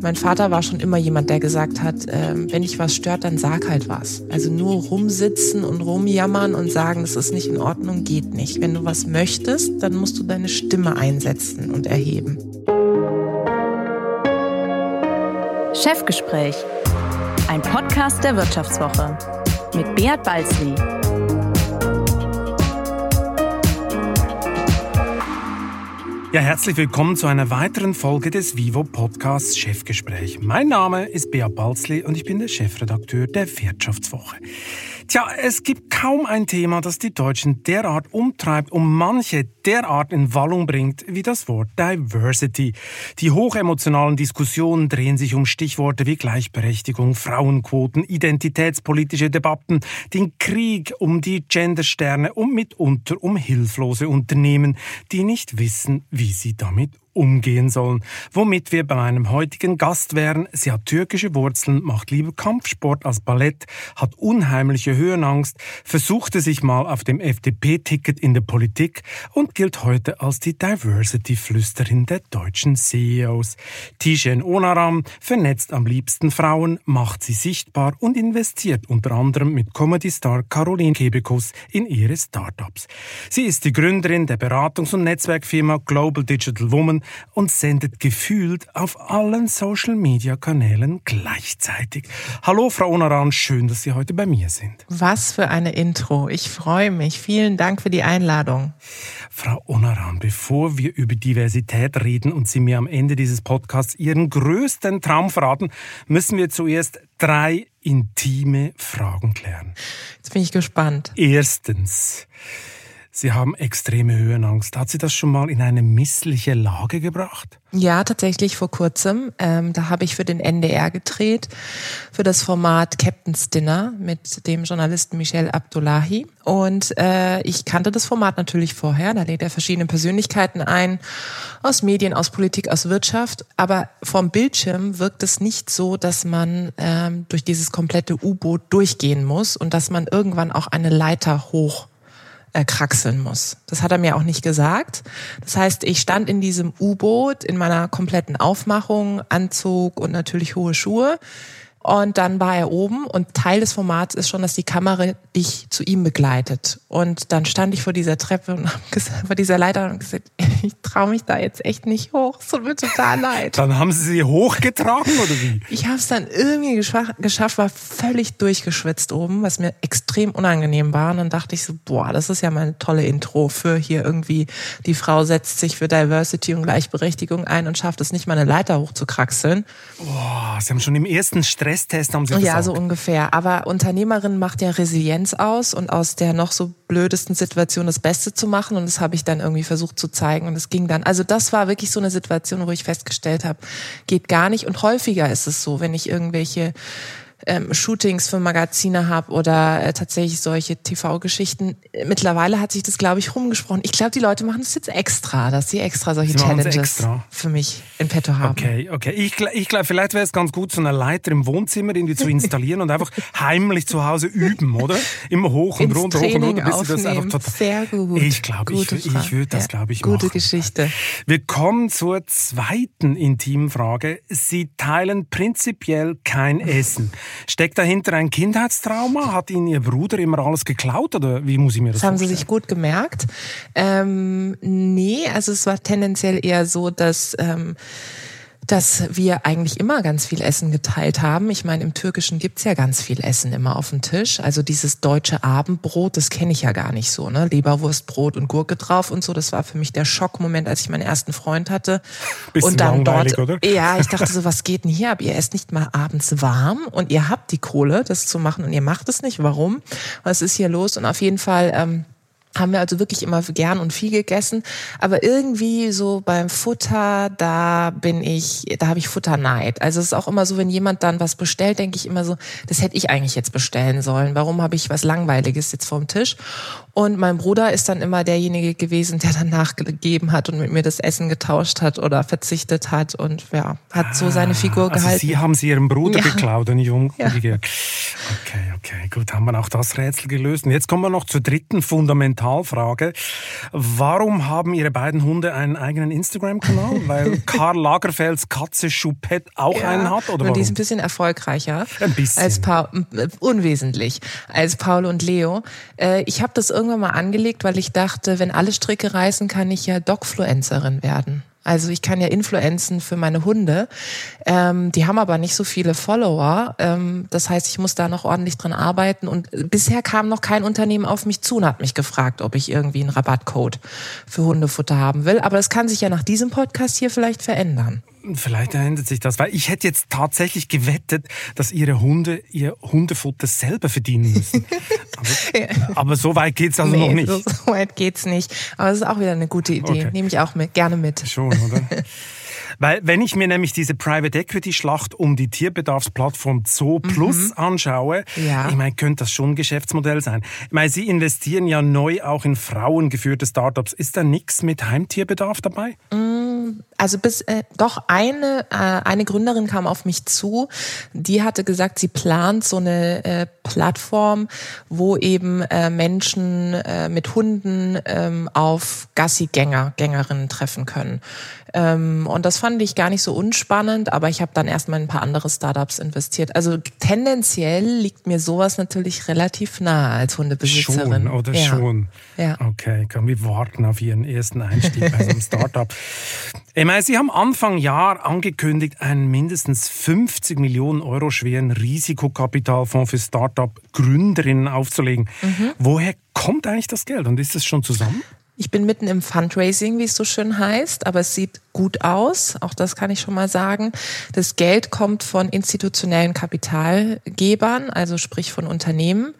Mein Vater war schon immer jemand, der gesagt hat, äh, wenn dich was stört, dann sag halt was. Also nur rumsitzen und rumjammern und sagen, das ist nicht in Ordnung, geht nicht. Wenn du was möchtest, dann musst du deine Stimme einsetzen und erheben. Chefgespräch, ein Podcast der Wirtschaftswoche mit Beat Balzli. Ja, herzlich willkommen zu einer weiteren Folge des Vivo Podcasts Chefgespräch. Mein Name ist Beat Balzli und ich bin der Chefredakteur der Wirtschaftswoche. Tja, es gibt kaum ein Thema, das die Deutschen derart umtreibt und manche derart in Wallung bringt wie das Wort Diversity. Die hochemotionalen Diskussionen drehen sich um Stichworte wie Gleichberechtigung, Frauenquoten, identitätspolitische Debatten, den Krieg um die Gendersterne und mitunter um hilflose Unternehmen, die nicht wissen, wie sie damit umgehen sollen. Womit wir bei meinem heutigen Gast wären. Sie hat türkische Wurzeln, macht lieber Kampfsport als Ballett, hat unheimliche Höhenangst, versuchte sich mal auf dem FDP-Ticket in der Politik und gilt heute als die Diversity-Flüsterin der deutschen CEOs. Tijen Onaram vernetzt am liebsten Frauen, macht sie sichtbar und investiert unter anderem mit Comedy-Star Caroline Kebekus in ihre Startups. Sie ist die Gründerin der Beratungs- und Netzwerkfirma Global Digital Woman und sendet gefühlt auf allen Social-Media-Kanälen gleichzeitig. Hallo, Frau Onaran, schön, dass Sie heute bei mir sind. Was für eine Intro. Ich freue mich. Vielen Dank für die Einladung. Frau Onaran, bevor wir über Diversität reden und Sie mir am Ende dieses Podcasts Ihren größten Traum verraten, müssen wir zuerst drei intime Fragen klären. Jetzt bin ich gespannt. Erstens. Sie haben extreme Höhenangst. Hat Sie das schon mal in eine missliche Lage gebracht? Ja, tatsächlich vor kurzem. Ähm, da habe ich für den NDR gedreht, für das Format Captain's Dinner mit dem Journalisten Michel Abdullahi. Und äh, ich kannte das Format natürlich vorher. Da lädt er verschiedene Persönlichkeiten ein, aus Medien, aus Politik, aus Wirtschaft. Aber vom Bildschirm wirkt es nicht so, dass man ähm, durch dieses komplette U-Boot durchgehen muss und dass man irgendwann auch eine Leiter hoch äh, kraxeln muss. Das hat er mir auch nicht gesagt. Das heißt, ich stand in diesem U-Boot in meiner kompletten Aufmachung, Anzug und natürlich hohe Schuhe. Und dann war er oben und Teil des Formats ist schon, dass die Kamera dich zu ihm begleitet. Und dann stand ich vor dieser Treppe und vor dieser Leiter und gesagt, ich traue mich da jetzt echt nicht hoch. Es tut mir total leid. Dann haben Sie sie hochgetragen oder wie? Ich habe es dann irgendwie geschafft, war völlig durchgeschwitzt oben, was mir extrem unangenehm war. Und dann dachte ich so, boah, das ist ja mal eine tolle Intro für hier irgendwie, die Frau setzt sich für Diversity und Gleichberechtigung ein und schafft es nicht mal eine Leiter hochzukraxeln. Boah, Sie haben schon im ersten Stresstest haben Sie gesagt. Ja, so ungefähr. Aber Unternehmerin macht ja Resilienz aus und aus der noch so blödesten Situation das Beste zu machen. Und das habe ich dann irgendwie versucht zu zeigen. Und es ging dann. Also das war wirklich so eine Situation, wo ich festgestellt habe, geht gar nicht. Und häufiger ist es so, wenn ich irgendwelche ähm, Shootings für Magazine habe oder äh, tatsächlich solche TV-Geschichten. Mittlerweile hat sich das, glaube ich, rumgesprochen. Ich glaube, die Leute machen das jetzt extra, dass sie extra solche sie Challenges extra. für mich in petto haben. Okay, okay. Ich, ich glaube, vielleicht wäre es ganz gut, so eine Leiter im Wohnzimmer irgendwie zu installieren und einfach heimlich zu Hause üben, oder? Immer hoch und Ins runter, hoch und runter, bis sie das einfach total. Sehr gut. Ich glaube, ich, ich würde das, ja. glaube ich, Gute machen. Geschichte. Wir kommen zur zweiten intimen Frage. Sie teilen prinzipiell kein Essen. Steckt dahinter ein Kindheitstrauma? Hat Ihnen Ihr Bruder immer alles geklaut oder wie muss ich mir das, das haben vorstellen? Sie sich gut gemerkt. Ähm, nee, also es war tendenziell eher so, dass ähm, dass wir eigentlich immer ganz viel Essen geteilt haben. Ich meine, im Türkischen gibt's ja ganz viel Essen immer auf dem Tisch. Also dieses deutsche Abendbrot, das kenne ich ja gar nicht so. Ne? Leberwurstbrot und Gurke drauf und so. Das war für mich der Schockmoment, als ich meinen ersten Freund hatte. Bisschen und dann dort, oder? Ja, ich dachte so, was geht denn hier ab? Ihr esst nicht mal abends warm und ihr habt die Kohle, das zu machen und ihr macht es nicht. Warum? Was ist hier los? Und auf jeden Fall... Ähm, haben wir also wirklich immer gern und viel gegessen. Aber irgendwie so beim Futter, da bin ich, da habe ich Futterneid. Also es ist auch immer so, wenn jemand dann was bestellt, denke ich immer so, das hätte ich eigentlich jetzt bestellen sollen. Warum habe ich was Langweiliges jetzt vorm Tisch? Und mein Bruder ist dann immer derjenige gewesen, der dann nachgegeben hat und mit mir das Essen getauscht hat oder verzichtet hat und ja, hat ah, so seine Figur also gehalten. Sie haben sie Ihrem Bruder ja. geklaut, und Jung. Ja. Okay, okay, gut, haben wir auch das Rätsel gelöst. Und jetzt kommen wir noch zur dritten Fundamentalfrage. Warum haben Ihre beiden Hunde einen eigenen Instagram-Kanal? Weil Karl Lagerfelds Katze Choupette auch ja, einen hat? Oder warum? die ist ein bisschen erfolgreicher. Ein bisschen. Als Paul, unwesentlich. Als Paul und Leo. Äh, ich habe das irgendwann mal angelegt, weil ich dachte, wenn alle Stricke reißen, kann ich ja Dogfluencerin werden. Also ich kann ja Influenzen für meine Hunde. Ähm, die haben aber nicht so viele Follower. Ähm, das heißt, ich muss da noch ordentlich dran arbeiten. Und bisher kam noch kein Unternehmen auf mich zu und hat mich gefragt, ob ich irgendwie einen Rabattcode für Hundefutter haben will. Aber das kann sich ja nach diesem Podcast hier vielleicht verändern. Vielleicht ändert sich das, weil ich hätte jetzt tatsächlich gewettet, dass ihre Hunde ihr Hundefutter selber verdienen müssen. aber, aber so weit geht's also nee, noch nicht. So, so weit geht's nicht. Aber es ist auch wieder eine gute Idee. Okay. Nehme ich auch mit, gerne mit. Schon, oder? Weil wenn ich mir nämlich diese Private Equity Schlacht um die Tierbedarfsplattform Zoo mhm. Plus mhm. anschaue, ja. ich meine, könnte das schon ein Geschäftsmodell sein. Ich meine, Sie investieren ja neu auch in frauengeführte Startups. Ist da nichts mit Heimtierbedarf dabei? Mm, also bis äh, doch eine äh, eine Gründerin kam auf mich zu, die hatte gesagt, sie plant so eine äh, Plattform, wo eben äh, Menschen äh, mit Hunden ähm, auf Gassigänger Gängerinnen treffen können. Ähm, und das fand ich gar nicht so unspannend, aber ich habe dann erstmal in ein paar andere Startups investiert. Also tendenziell liegt mir sowas natürlich relativ nahe als Hundebesitzerin. Schon, oder ja. schon? Ja. Okay, können wir warten auf Ihren ersten Einstieg bei so einem Startup. Ich meine, Sie haben Anfang Jahr angekündigt, einen mindestens 50 Millionen Euro schweren Risikokapitalfonds für Startup-Gründerinnen aufzulegen. Mhm. Woher kommt eigentlich das Geld und ist es schon zusammen? Ich bin mitten im Fundraising, wie es so schön heißt, aber es sieht gut aus. Auch das kann ich schon mal sagen. Das Geld kommt von institutionellen Kapitalgebern, also sprich von Unternehmen.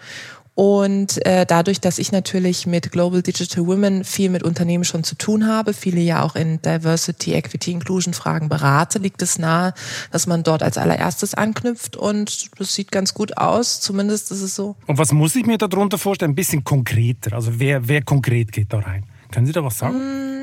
Und äh, dadurch, dass ich natürlich mit Global Digital Women viel mit Unternehmen schon zu tun habe, viele ja auch in Diversity, Equity, Inclusion Fragen berate, liegt es nahe, dass man dort als allererstes anknüpft und das sieht ganz gut aus. Zumindest ist es so. Und was muss ich mir darunter vorstellen? Ein bisschen konkreter. Also wer, wer konkret geht da rein? Können Sie da was sagen?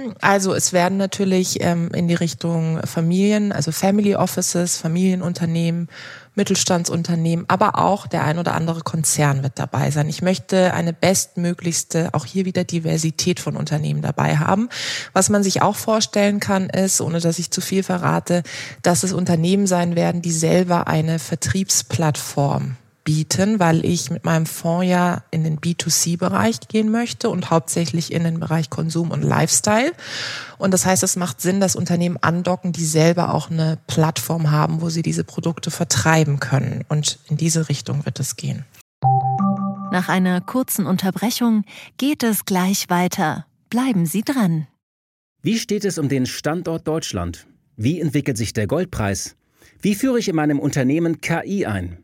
Mm, also es werden natürlich ähm, in die Richtung Familien, also Family Offices, Familienunternehmen, Mittelstandsunternehmen, aber auch der ein oder andere Konzern wird dabei sein. Ich möchte eine bestmöglichste, auch hier wieder Diversität von Unternehmen dabei haben. Was man sich auch vorstellen kann, ist, ohne dass ich zu viel verrate, dass es Unternehmen sein werden, die selber eine Vertriebsplattform bieten, weil ich mit meinem Fonds ja in den B2C-Bereich gehen möchte und hauptsächlich in den Bereich Konsum und Lifestyle. Und das heißt, es macht Sinn, dass Unternehmen andocken, die selber auch eine Plattform haben, wo sie diese Produkte vertreiben können. Und in diese Richtung wird es gehen. Nach einer kurzen Unterbrechung geht es gleich weiter. Bleiben Sie dran. Wie steht es um den Standort Deutschland? Wie entwickelt sich der Goldpreis? Wie führe ich in meinem Unternehmen KI ein?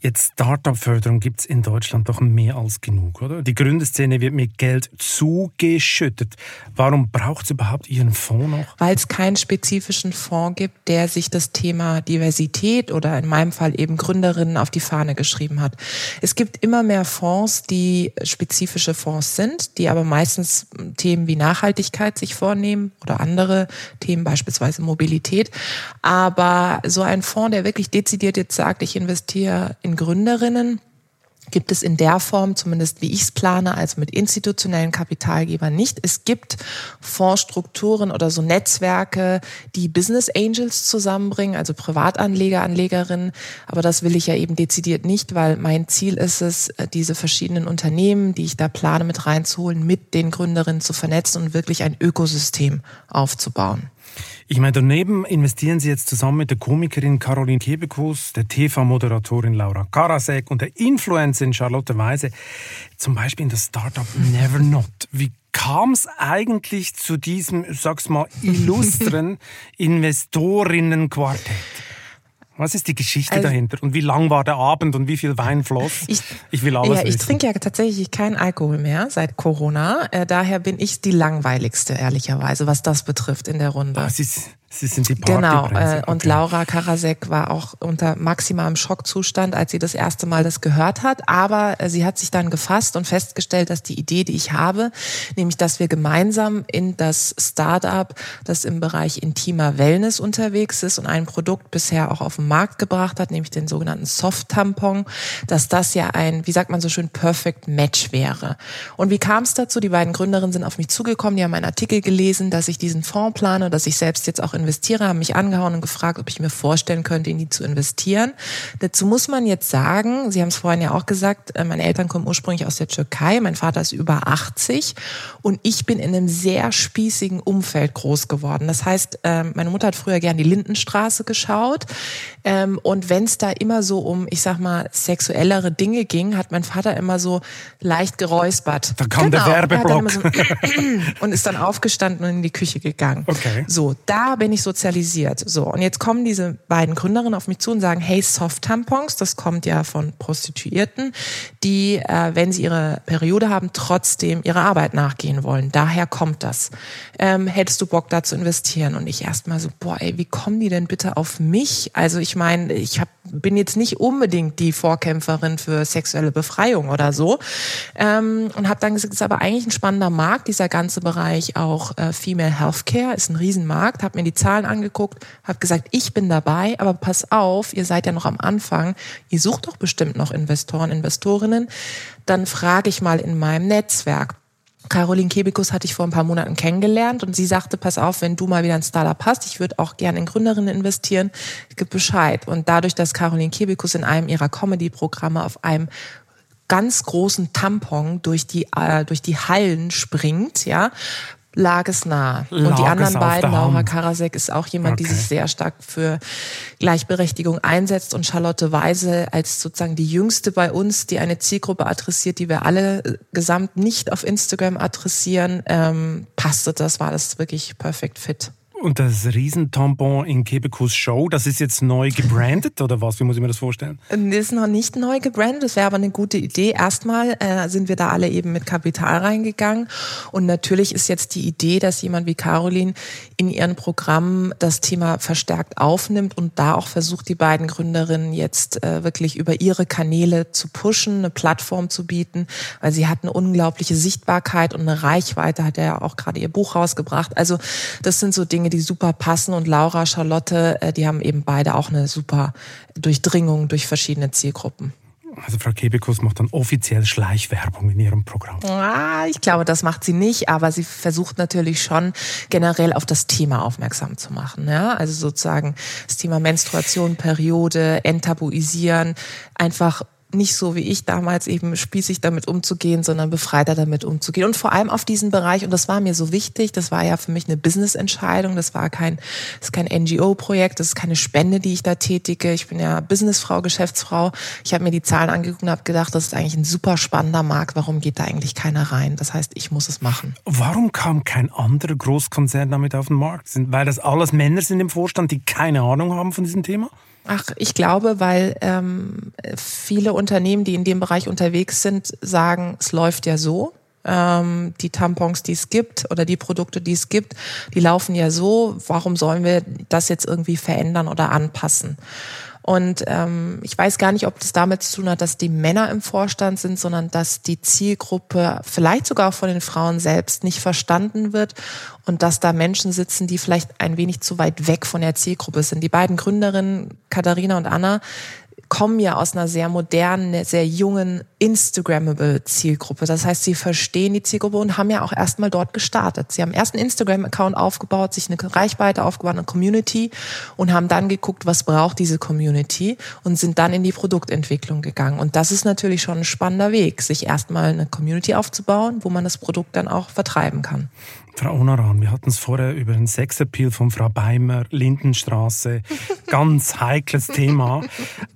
Jetzt Startup-Förderung gibt es in Deutschland doch mehr als genug, oder? Die Gründerszene wird mit Geld zugeschüttet. Warum braucht es überhaupt Ihren Fonds noch? Weil es keinen spezifischen Fonds gibt, der sich das Thema Diversität oder in meinem Fall eben Gründerinnen auf die Fahne geschrieben hat. Es gibt immer mehr Fonds, die spezifische Fonds sind, die aber meistens Themen wie Nachhaltigkeit sich vornehmen oder andere Themen, beispielsweise Mobilität. Aber so ein Fonds, der wirklich dezidiert jetzt sagt, ich investiere in Gründerinnen, gibt es in der Form, zumindest wie ich es plane, also mit institutionellen Kapitalgebern nicht. Es gibt Fondsstrukturen oder so Netzwerke, die Business Angels zusammenbringen, also Privatanleger, Anlegerinnen. Aber das will ich ja eben dezidiert nicht, weil mein Ziel ist es, diese verschiedenen Unternehmen, die ich da plane, mit reinzuholen, mit den Gründerinnen zu vernetzen und wirklich ein Ökosystem aufzubauen. Ich meine, daneben investieren Sie jetzt zusammen mit der Komikerin Caroline Kebekus, der TV-Moderatorin Laura Karasek und der Influencerin Charlotte Weise zum Beispiel in das Startup Nevernot. Wie kam es eigentlich zu diesem, sag's mal, illustren Investorinnenquartett? Was ist die Geschichte also, dahinter? Und wie lang war der Abend und wie viel Wein floss? Ich, ich will alles Ja, ich wissen. trinke ja tatsächlich keinen Alkohol mehr seit Corona. Äh, daher bin ich die langweiligste, ehrlicherweise, was das betrifft in der Runde. Ah, Sie, Sie sind die Genau, äh, und okay. Laura Karasek war auch unter maximalem Schockzustand, als sie das erste Mal das gehört hat. Aber äh, sie hat sich dann gefasst und festgestellt, dass die Idee, die ich habe, nämlich, dass wir gemeinsam in das Startup, das im Bereich intimer Wellness unterwegs ist und ein Produkt bisher auch auf den Markt gebracht hat, nämlich den sogenannten Soft-Tampon, dass das ja ein, wie sagt man so schön, Perfect Match wäre. Und wie kam es dazu? Die beiden Gründerinnen sind auf mich zugekommen, die haben einen Artikel gelesen, dass ich diesen Fonds plane, dass ich selbst jetzt auch investiere, haben mich angehauen und gefragt, ob ich mir vorstellen könnte, in die zu investieren. Dazu muss man jetzt sagen, Sie haben es vorhin ja auch gesagt, äh, meine Eltern kommen ursprünglich aus der Türkei, mein Vater ist über 80 und ich bin in einem sehr spießigen Umfeld groß geworden. Das heißt, ähm, meine Mutter hat früher gern die Lindenstraße geschaut ähm, und wenn es da immer so um, ich sag mal, sexuellere Dinge ging, hat mein Vater immer so leicht geräuspert. Da kam genau. der Werbeblock. So und ist dann aufgestanden und in die Küche gegangen. Okay. So, da bin ich sozialisiert. So, und jetzt kommen diese beiden Gründerinnen auf mich zu und sagen, hey, Soft-Tampons, das kommt ja von Prostituierten, die, äh, wenn sie ihre Periode haben, trotzdem ihrer Arbeit nachgehen wollen. Daher kommt das. Ähm, hättest du Bock, da zu investieren? Und ich erstmal so, boah, ey, wie kommen die denn bitte auf mich? Also ich meine, ich hab, bin jetzt nicht unbedingt die Vorkämpferin für sexuelle Befreiung oder so. Ähm, und habe dann gesagt, es ist aber eigentlich ein spannender Markt, dieser ganze Bereich auch äh, Female Healthcare ist ein Riesenmarkt. Habe mir die Zahlen angeguckt, habe gesagt, ich bin dabei, aber pass auf, ihr seid ja noch am Anfang, ihr sucht doch bestimmt noch Investoren, Investorinnen. Dann frage ich mal in meinem Netzwerk. Caroline Kebikus hatte ich vor ein paar Monaten kennengelernt und sie sagte, pass auf, wenn du mal wieder ein Startup hast, ich würde auch gerne in Gründerinnen investieren, gib Bescheid. Und dadurch, dass Caroline Kebikus in einem ihrer Comedy-Programme auf einem ganz großen Tampon durch die äh, durch die Hallen springt, ja, lag es nah. Und die anderen beiden, Laura Karasek ist auch jemand, okay. die sich sehr stark für Gleichberechtigung einsetzt und Charlotte Weise als sozusagen die jüngste bei uns, die eine Zielgruppe adressiert, die wir alle äh, gesamt nicht auf Instagram adressieren, ähm, passte das, war das wirklich perfekt fit. Und das Riesentampon in Kebekus Show, das ist jetzt neu gebrandet oder was? Wie muss ich mir das vorstellen? Das ist noch nicht neu gebrandet, das wäre aber eine gute Idee. Erstmal äh, sind wir da alle eben mit Kapital reingegangen und natürlich ist jetzt die Idee, dass jemand wie Caroline in ihren Programmen das Thema verstärkt aufnimmt und da auch versucht, die beiden Gründerinnen jetzt äh, wirklich über ihre Kanäle zu pushen, eine Plattform zu bieten, weil sie hat eine unglaubliche Sichtbarkeit und eine Reichweite, hat ja auch gerade ihr Buch rausgebracht. Also das sind so Dinge, Dinge, die super passen. Und Laura, Charlotte, äh, die haben eben beide auch eine super Durchdringung durch verschiedene Zielgruppen. Also Frau Kebekus macht dann offiziell Schleichwerbung in ihrem Programm. Ah, ich glaube, das macht sie nicht, aber sie versucht natürlich schon generell auf das Thema aufmerksam zu machen. Ja? Also sozusagen das Thema Menstruation, Periode, enttabuisieren, einfach nicht so wie ich damals eben spießig damit umzugehen, sondern befreiter damit umzugehen. Und vor allem auf diesen Bereich, und das war mir so wichtig, das war ja für mich eine Business-Entscheidung, das war kein, ist kein NGO-Projekt, das ist keine Spende, die ich da tätige. Ich bin ja Businessfrau, Geschäftsfrau. Ich habe mir die Zahlen angeguckt und habe gedacht, das ist eigentlich ein super spannender Markt. Warum geht da eigentlich keiner rein? Das heißt, ich muss es machen. Warum kam kein anderer Großkonzern damit auf den Markt? Weil das alles Männer sind im Vorstand, die keine Ahnung haben von diesem Thema? Ach, ich glaube, weil ähm, viele Unternehmen, die in dem Bereich unterwegs sind, sagen, es läuft ja so. Ähm, die Tampons, die es gibt oder die Produkte, die es gibt, die laufen ja so. Warum sollen wir das jetzt irgendwie verändern oder anpassen? Und ähm, ich weiß gar nicht, ob das damit zu tun hat, dass die Männer im Vorstand sind, sondern dass die Zielgruppe vielleicht sogar auch von den Frauen selbst nicht verstanden wird und dass da Menschen sitzen, die vielleicht ein wenig zu weit weg von der Zielgruppe sind. Die beiden Gründerinnen, Katharina und Anna, kommen ja aus einer sehr modernen, sehr jungen, Instagrammable Zielgruppe. Das heißt, sie verstehen die Zielgruppe und haben ja auch erstmal dort gestartet. Sie haben erst einen Instagram-Account aufgebaut, sich eine Reichweite aufgebaut, eine Community und haben dann geguckt, was braucht diese Community und sind dann in die Produktentwicklung gegangen. Und das ist natürlich schon ein spannender Weg, sich erstmal eine Community aufzubauen, wo man das Produkt dann auch vertreiben kann. Frau Onaran, wir hatten es vorher über den Sexappeal von Frau Beimer, Lindenstraße, ganz heikles Thema.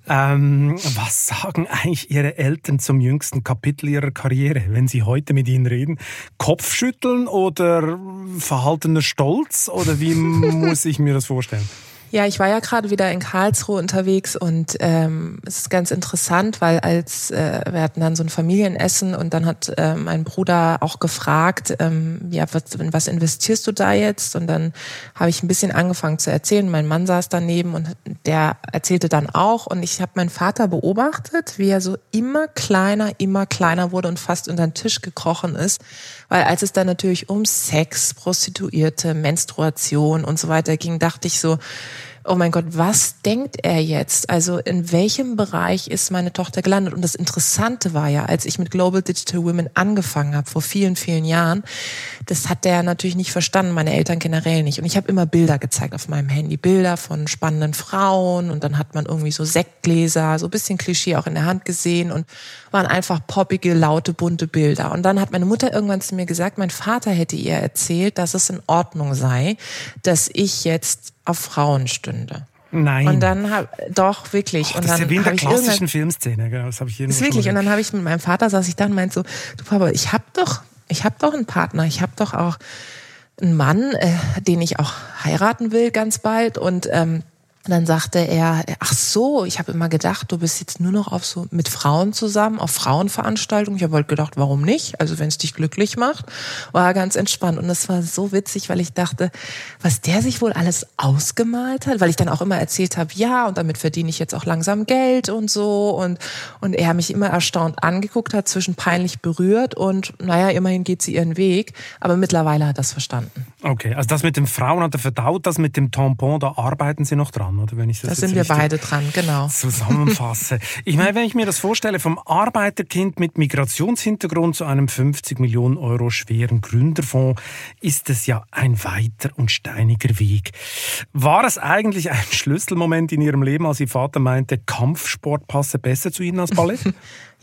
Ähm, was sagen eigentlich Ihre Eltern zum jüngsten Kapitel Ihrer Karriere, wenn Sie heute mit Ihnen reden? Kopfschütteln oder verhaltener Stolz oder wie muss ich mir das vorstellen? Ja, ich war ja gerade wieder in Karlsruhe unterwegs und ähm, es ist ganz interessant, weil als äh, wir hatten dann so ein Familienessen und dann hat äh, mein Bruder auch gefragt, ähm, ja, was, was investierst du da jetzt? Und dann habe ich ein bisschen angefangen zu erzählen. Mein Mann saß daneben und der erzählte dann auch und ich habe meinen Vater beobachtet, wie er so immer kleiner, immer kleiner wurde und fast unter den Tisch gekrochen ist, weil als es dann natürlich um Sex, Prostituierte, Menstruation und so weiter ging, dachte ich so, oh mein Gott, was denkt er jetzt? Also in welchem Bereich ist meine Tochter gelandet? Und das Interessante war ja, als ich mit Global Digital Women angefangen habe, vor vielen, vielen Jahren, das hat der natürlich nicht verstanden, meine Eltern generell nicht. Und ich habe immer Bilder gezeigt auf meinem Handy, Bilder von spannenden Frauen und dann hat man irgendwie so Sektgläser, so ein bisschen Klischee auch in der Hand gesehen und waren einfach poppige, laute, bunte Bilder. Und dann hat meine Mutter irgendwann zu mir gesagt, mein Vater hätte ihr erzählt, dass es in Ordnung sei, dass ich jetzt auf Frauen stünde. Nein. Und dann habe doch wirklich. Oh, und das dann ist ja wie in der hab ich klassischen Filmszene, gell? das habe ich hier ist wirklich. Und dann habe ich mit meinem Vater saß ich da und meinte so, du Papa, ich habe doch, ich habe doch einen Partner, ich habe doch auch einen Mann, äh, den ich auch heiraten will ganz bald und ähm, und dann sagte er, ach so, ich habe immer gedacht, du bist jetzt nur noch auf so mit Frauen zusammen, auf Frauenveranstaltungen. Ich habe halt gedacht, warum nicht? Also wenn es dich glücklich macht, war ganz entspannt. Und es war so witzig, weil ich dachte, was der sich wohl alles ausgemalt hat, weil ich dann auch immer erzählt habe, ja, und damit verdiene ich jetzt auch langsam Geld und so. Und, und er mich immer erstaunt angeguckt hat, zwischen peinlich berührt und naja, immerhin geht sie ihren Weg. Aber mittlerweile hat das verstanden. Okay, also das mit den Frauen hat er verdaut, das mit dem Tampon, da arbeiten Sie noch dran dran, oder wenn ich das Da sind wir beide dran, genau. Zusammenfasse. ich meine, wenn ich mir das vorstelle, vom Arbeiterkind mit Migrationshintergrund zu einem 50 Millionen Euro schweren Gründerfonds, ist es ja ein weiter und steiniger Weg. War es eigentlich ein Schlüsselmoment in Ihrem Leben, als Ihr Vater meinte, Kampfsport passe besser zu Ihnen als Ballett?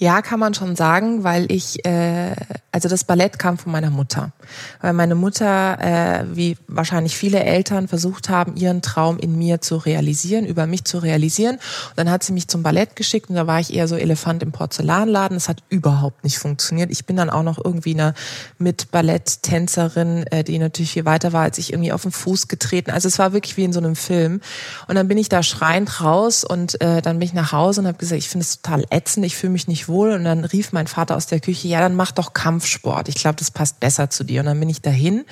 Ja, kann man schon sagen, weil ich, äh, also das Ballett kam von meiner Mutter. Weil meine Mutter, äh, wie wahrscheinlich viele Eltern, versucht haben, ihren Traum in mir zu realisieren, über mich zu realisieren. Und dann hat sie mich zum Ballett geschickt und da war ich eher so Elefant im Porzellanladen. Das hat überhaupt nicht funktioniert. Ich bin dann auch noch irgendwie eine mit Balletttänzerin, äh, die natürlich viel weiter war, als ich irgendwie auf den Fuß getreten. Also es war wirklich wie in so einem Film. Und dann bin ich da schreiend raus und äh, dann bin ich nach Hause und habe gesagt, ich finde es total ätzend, ich fühle mich nicht wohl. Und dann rief mein Vater aus der Küche, ja, dann mach doch Kampfsport. Ich glaube, das passt besser zu dir. Und dann bin ich dahin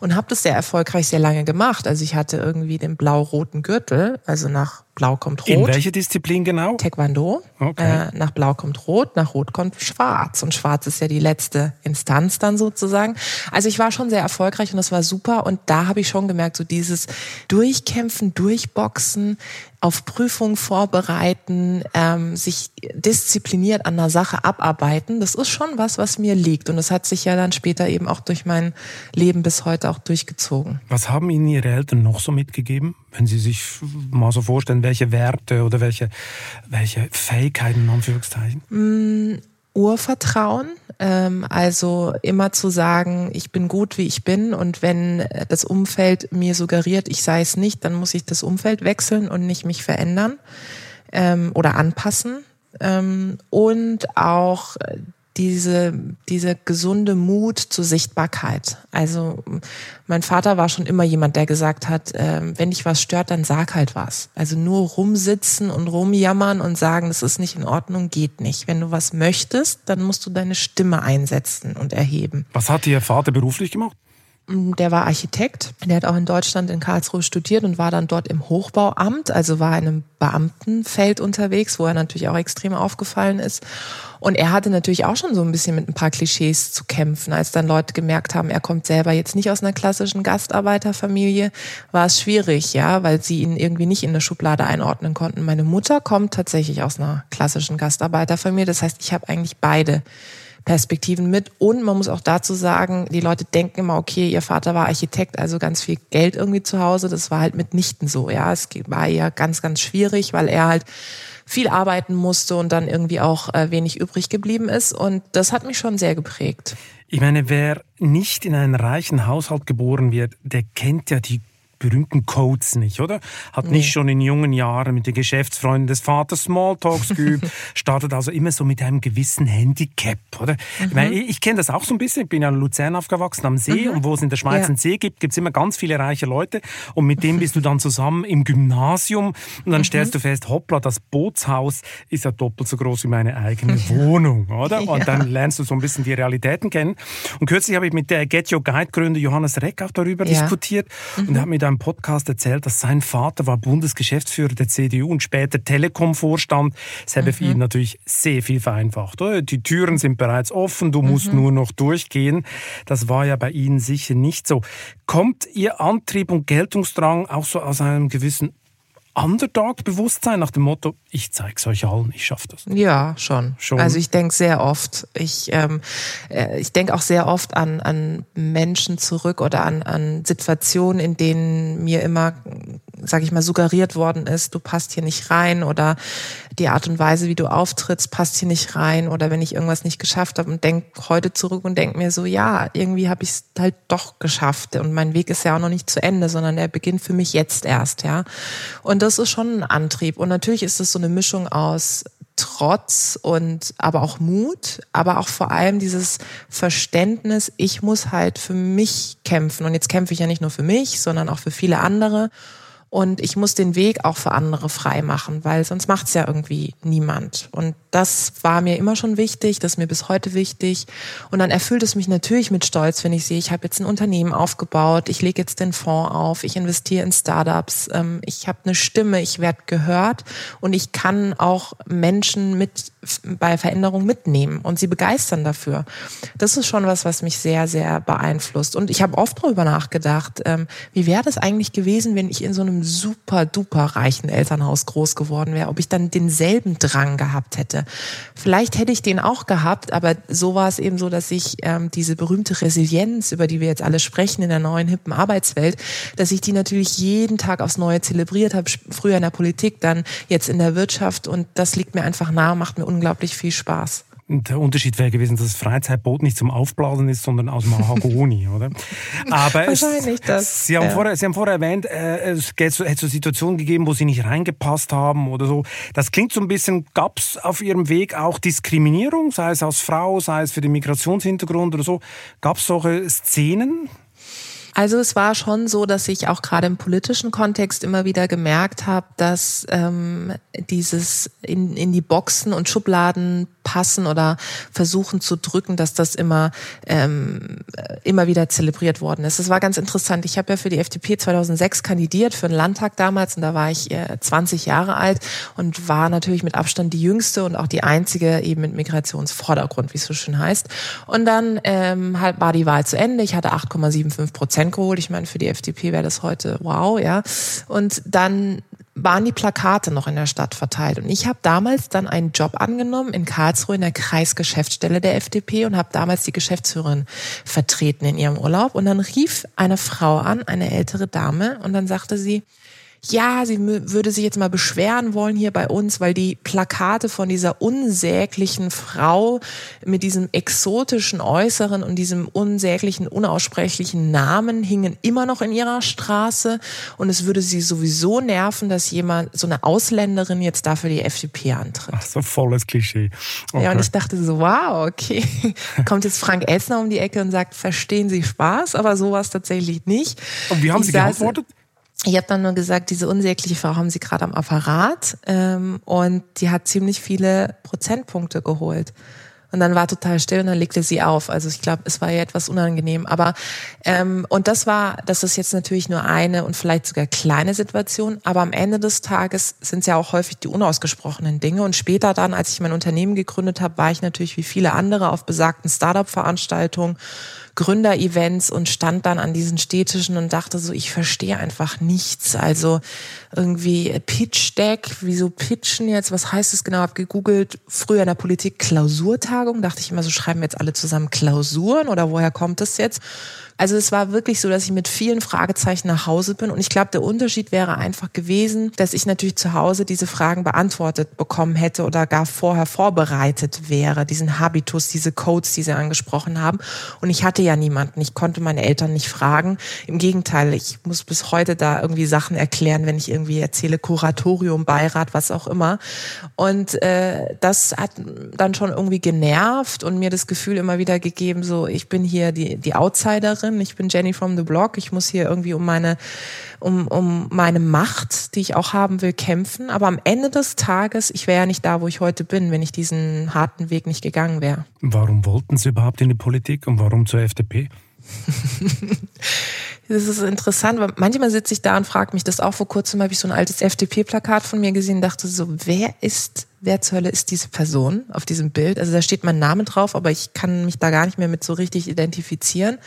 und habe das sehr erfolgreich sehr lange gemacht. Also ich hatte irgendwie den blau-roten Gürtel, also nach Blau kommt Rot. In welche Disziplin genau? Taekwondo. Okay. Äh, nach Blau kommt Rot, nach Rot kommt Schwarz. Und Schwarz ist ja die letzte Instanz dann sozusagen. Also ich war schon sehr erfolgreich und das war super. Und da habe ich schon gemerkt, so dieses Durchkämpfen, Durchboxen, auf Prüfungen vorbereiten, ähm, sich diszipliniert an der Sache abarbeiten, das ist schon was, was mir liegt. Und das hat sich ja dann später eben auch durch mein Leben bis heute auch durchgezogen. Was haben Ihnen Ihre Eltern noch so mitgegeben, wenn Sie sich mal so vorstellen, welche Werte oder welche, welche Fähigkeiten in Anführungszeichen? Mm, Urvertrauen, ähm, also immer zu sagen, ich bin gut, wie ich bin und wenn das Umfeld mir suggeriert, ich sei es nicht, dann muss ich das Umfeld wechseln und nicht mich verändern ähm, oder anpassen ähm, und auch diese, diese gesunde Mut zur Sichtbarkeit. Also mein Vater war schon immer jemand, der gesagt hat, äh, wenn dich was stört, dann sag halt was. Also nur rumsitzen und rumjammern und sagen, das ist nicht in Ordnung, geht nicht. Wenn du was möchtest, dann musst du deine Stimme einsetzen und erheben. Was hat Ihr Vater beruflich gemacht? Mm, der war Architekt. Der hat auch in Deutschland in Karlsruhe studiert und war dann dort im Hochbauamt, also war in einem Beamtenfeld unterwegs, wo er natürlich auch extrem aufgefallen ist. Und er hatte natürlich auch schon so ein bisschen mit ein paar Klischees zu kämpfen. Als dann Leute gemerkt haben, er kommt selber jetzt nicht aus einer klassischen Gastarbeiterfamilie, war es schwierig, ja, weil sie ihn irgendwie nicht in eine Schublade einordnen konnten. Meine Mutter kommt tatsächlich aus einer klassischen Gastarbeiterfamilie. Das heißt, ich habe eigentlich beide Perspektiven mit. Und man muss auch dazu sagen, die Leute denken immer, okay, ihr Vater war Architekt, also ganz viel Geld irgendwie zu Hause. Das war halt mitnichten so. Ja, es war ja ganz, ganz schwierig, weil er halt viel arbeiten musste und dann irgendwie auch äh, wenig übrig geblieben ist. Und das hat mich schon sehr geprägt. Ich meine, wer nicht in einen reichen Haushalt geboren wird, der kennt ja die berühmten Codes nicht, oder? Hat nee. nicht schon in jungen Jahren mit den Geschäftsfreunden des Vaters Smalltalks geübt, startet also immer so mit einem gewissen Handicap, oder? Mhm. Ich, meine, ich, kenne das auch so ein bisschen, ich bin ja in Luzern aufgewachsen am See mhm. und wo es in der Schweiz ja. einen See gibt, gibt es immer ganz viele reiche Leute und mit denen bist du dann zusammen im Gymnasium und dann mhm. stellst du fest, hoppla, das Bootshaus ist ja doppelt so groß wie meine eigene Wohnung, oder? Und ja. dann lernst du so ein bisschen die Realitäten kennen. Und kürzlich habe ich mit der Get Your Guide Gründer Johannes Reck auch darüber ja. diskutiert und er hat mir einem Podcast erzählt, dass sein Vater war Bundesgeschäftsführer der CDU und später Telekom-Vorstand. Das habe mhm. für ihn natürlich sehr viel vereinfacht. Die Türen sind bereits offen, du musst mhm. nur noch durchgehen. Das war ja bei Ihnen sicher nicht so. Kommt Ihr Antrieb und Geltungsdrang auch so aus einem gewissen Underdog-Bewusstsein nach dem Motto, ich zeig's euch allen, ich schaff das? Ja, schon. schon. Also ich denke sehr oft. Ich, ähm, äh, ich denke auch sehr oft an, an Menschen zurück oder an, an Situationen, in denen mir immer, sage ich mal, suggeriert worden ist, du passt hier nicht rein oder die Art und Weise, wie du auftrittst, passt hier nicht rein oder wenn ich irgendwas nicht geschafft habe und denk heute zurück und denk mir so, ja, irgendwie habe ich es halt doch geschafft und mein Weg ist ja auch noch nicht zu Ende, sondern der beginnt für mich jetzt erst, ja. Und das ist schon ein Antrieb und natürlich ist es so eine Mischung aus Trotz und aber auch Mut, aber auch vor allem dieses Verständnis, ich muss halt für mich kämpfen. Und jetzt kämpfe ich ja nicht nur für mich, sondern auch für viele andere und ich muss den Weg auch für andere frei machen, weil sonst macht es ja irgendwie niemand. Und das war mir immer schon wichtig, das ist mir bis heute wichtig. Und dann erfüllt es mich natürlich mit Stolz, wenn ich sehe, ich habe jetzt ein Unternehmen aufgebaut, ich lege jetzt den Fonds auf, ich investiere in Startups, ähm, ich habe eine Stimme, ich werde gehört und ich kann auch Menschen mit bei Veränderung mitnehmen und sie begeistern dafür. Das ist schon was, was mich sehr, sehr beeinflusst. Und ich habe oft darüber nachgedacht, ähm, wie wäre das eigentlich gewesen, wenn ich in so einem super duper reichen Elternhaus groß geworden wäre, ob ich dann denselben Drang gehabt hätte. Vielleicht hätte ich den auch gehabt, aber so war es eben so, dass ich ähm, diese berühmte Resilienz, über die wir jetzt alle sprechen in der neuen hippen Arbeitswelt, dass ich die natürlich jeden Tag aufs Neue zelebriert habe, früher in der Politik, dann jetzt in der Wirtschaft und das liegt mir einfach nahe, macht mir unglaublich viel Spaß. Der Unterschied wäre gewesen, dass das Freizeitboot nicht zum Aufblasen ist, sondern aus Mahagoni, oder? Aber Wahrscheinlich es, das. Sie haben, ja. vorher, Sie haben vorher erwähnt, äh, es hätte so Situationen gegeben, wo Sie nicht reingepasst haben oder so. Das klingt so ein bisschen, gab es auf Ihrem Weg auch Diskriminierung, sei es als Frau, sei es für den Migrationshintergrund oder so? Gab es solche Szenen? Also es war schon so, dass ich auch gerade im politischen Kontext immer wieder gemerkt habe, dass ähm, dieses in, in die Boxen und Schubladen passen oder versuchen zu drücken, dass das immer ähm, immer wieder zelebriert worden ist. Das war ganz interessant. Ich habe ja für die FDP 2006 kandidiert für den Landtag damals und da war ich äh, 20 Jahre alt und war natürlich mit Abstand die jüngste und auch die einzige eben mit Migrationsvordergrund, wie es so schön heißt. Und dann ähm, halt war die Wahl zu Ende. Ich hatte 8,75 Prozent geholt. Ich meine, für die FDP wäre das heute wow, ja. Und dann waren die Plakate noch in der Stadt verteilt. Und ich habe damals dann einen Job angenommen in Karlsruhe in der Kreisgeschäftsstelle der FDP und habe damals die Geschäftsführerin vertreten in ihrem Urlaub. Und dann rief eine Frau an, eine ältere Dame, und dann sagte sie, ja, sie würde sich jetzt mal beschweren wollen hier bei uns, weil die Plakate von dieser unsäglichen Frau mit diesem exotischen Äußeren und diesem unsäglichen, unaussprechlichen Namen hingen immer noch in ihrer Straße und es würde sie sowieso nerven, dass jemand, so eine Ausländerin jetzt dafür die FDP antritt. Ach, so volles Klischee. Okay. Ja, und ich dachte so, wow, okay. Kommt jetzt Frank Elsner um die Ecke und sagt, verstehen Sie Spaß, aber sowas tatsächlich nicht. Und wie haben ich Sie geantwortet? Ich habe dann nur gesagt, diese unsägliche Frau haben sie gerade am Apparat ähm, und die hat ziemlich viele Prozentpunkte geholt. Und dann war total still und dann legte sie auf. Also ich glaube, es war ja etwas unangenehm. Aber ähm, und das war, das ist jetzt natürlich nur eine und vielleicht sogar kleine Situation. Aber am Ende des Tages sind es ja auch häufig die unausgesprochenen Dinge. Und später dann, als ich mein Unternehmen gegründet habe, war ich natürlich wie viele andere auf besagten Startup-Veranstaltungen Gründerevents und stand dann an diesen Städtischen und dachte so, ich verstehe einfach nichts. Also irgendwie Pitch Deck, wieso pitchen jetzt, was heißt es genau? Hab gegoogelt, früher in der Politik Klausurtagung, dachte ich immer so, schreiben wir jetzt alle zusammen Klausuren oder woher kommt das jetzt? Also es war wirklich so, dass ich mit vielen Fragezeichen nach Hause bin. Und ich glaube, der Unterschied wäre einfach gewesen, dass ich natürlich zu Hause diese Fragen beantwortet bekommen hätte oder gar vorher vorbereitet wäre. Diesen Habitus, diese Codes, die Sie angesprochen haben. Und ich hatte ja niemanden. Ich konnte meine Eltern nicht fragen. Im Gegenteil, ich muss bis heute da irgendwie Sachen erklären, wenn ich irgendwie erzähle, Kuratorium, Beirat, was auch immer. Und äh, das hat dann schon irgendwie genervt und mir das Gefühl immer wieder gegeben, so ich bin hier die, die Outsiderin Bloggerin, ich bin Jenny from the Blog, ich muss hier irgendwie um meine, um, um meine Macht, die ich auch haben will, kämpfen. Aber am Ende des Tages, ich wäre ja nicht da, wo ich heute bin, wenn ich diesen harten Weg nicht gegangen wäre. Warum wollten Sie überhaupt in die Politik und warum zur FDP? Das ist interessant, weil manchmal sitze ich da und frage mich das auch. Vor kurzem habe ich so ein altes FDP-Plakat von mir gesehen und dachte so, wer ist wer zur Hölle ist diese Person auf diesem Bild? Also da steht mein Name drauf, aber ich kann mich da gar nicht mehr mit so richtig identifizieren,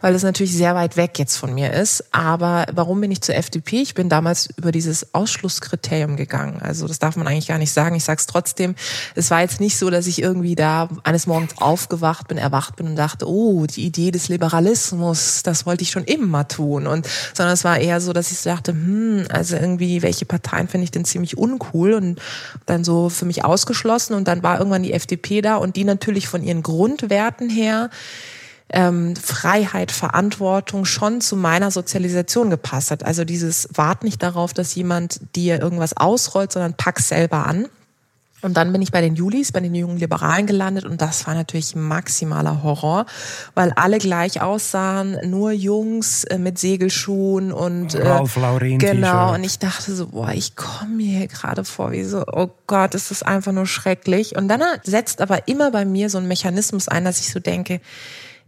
weil das natürlich sehr weit weg jetzt von mir ist. Aber warum bin ich zur FDP? Ich bin damals über dieses Ausschlusskriterium gegangen. Also das darf man eigentlich gar nicht sagen. Ich sage es trotzdem. Es war jetzt nicht so, dass ich irgendwie da eines Morgens aufgewacht bin, erwacht bin und dachte, oh, die Idee des Liberalismus, das wollte ich schon immer tun. Und sondern es war eher so, dass ich dachte, hm, also irgendwie, welche Parteien finde ich denn ziemlich uncool und dann so für mich ausgeschlossen und dann war irgendwann die FDP da und die natürlich von ihren Grundwerten her ähm, Freiheit, Verantwortung schon zu meiner Sozialisation gepasst hat. Also dieses Wart nicht darauf, dass jemand dir irgendwas ausrollt, sondern pack selber an. Und dann bin ich bei den Julis, bei den jungen Liberalen gelandet und das war natürlich maximaler Horror, weil alle gleich aussahen, nur Jungs äh, mit Segelschuhen und äh, Lauren genau. Und ich dachte so, boah, ich komme mir hier gerade vor, wie so, oh Gott, ist das einfach nur schrecklich. Und dann setzt aber immer bei mir so ein Mechanismus ein, dass ich so denke,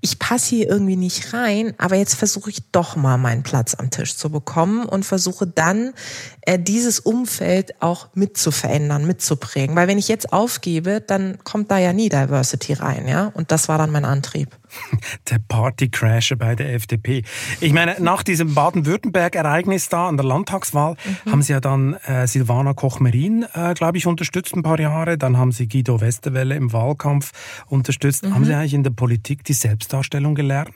ich passe hier irgendwie nicht rein, aber jetzt versuche ich doch mal meinen Platz am Tisch zu bekommen und versuche dann äh, dieses Umfeld auch mit zu verändern, mitzuprägen. Weil wenn ich jetzt aufgebe, dann kommt da ja nie Diversity rein, ja. Und das war dann mein Antrieb. Der Partycrasher bei der FDP. Ich meine, nach diesem Baden-Württemberg-Ereignis da an der Landtagswahl mhm. haben Sie ja dann äh, Silvana Koch-Merin, äh, glaube ich, unterstützt ein paar Jahre. Dann haben Sie Guido Westerwelle im Wahlkampf unterstützt. Mhm. Haben Sie eigentlich in der Politik die Selbstdarstellung gelernt?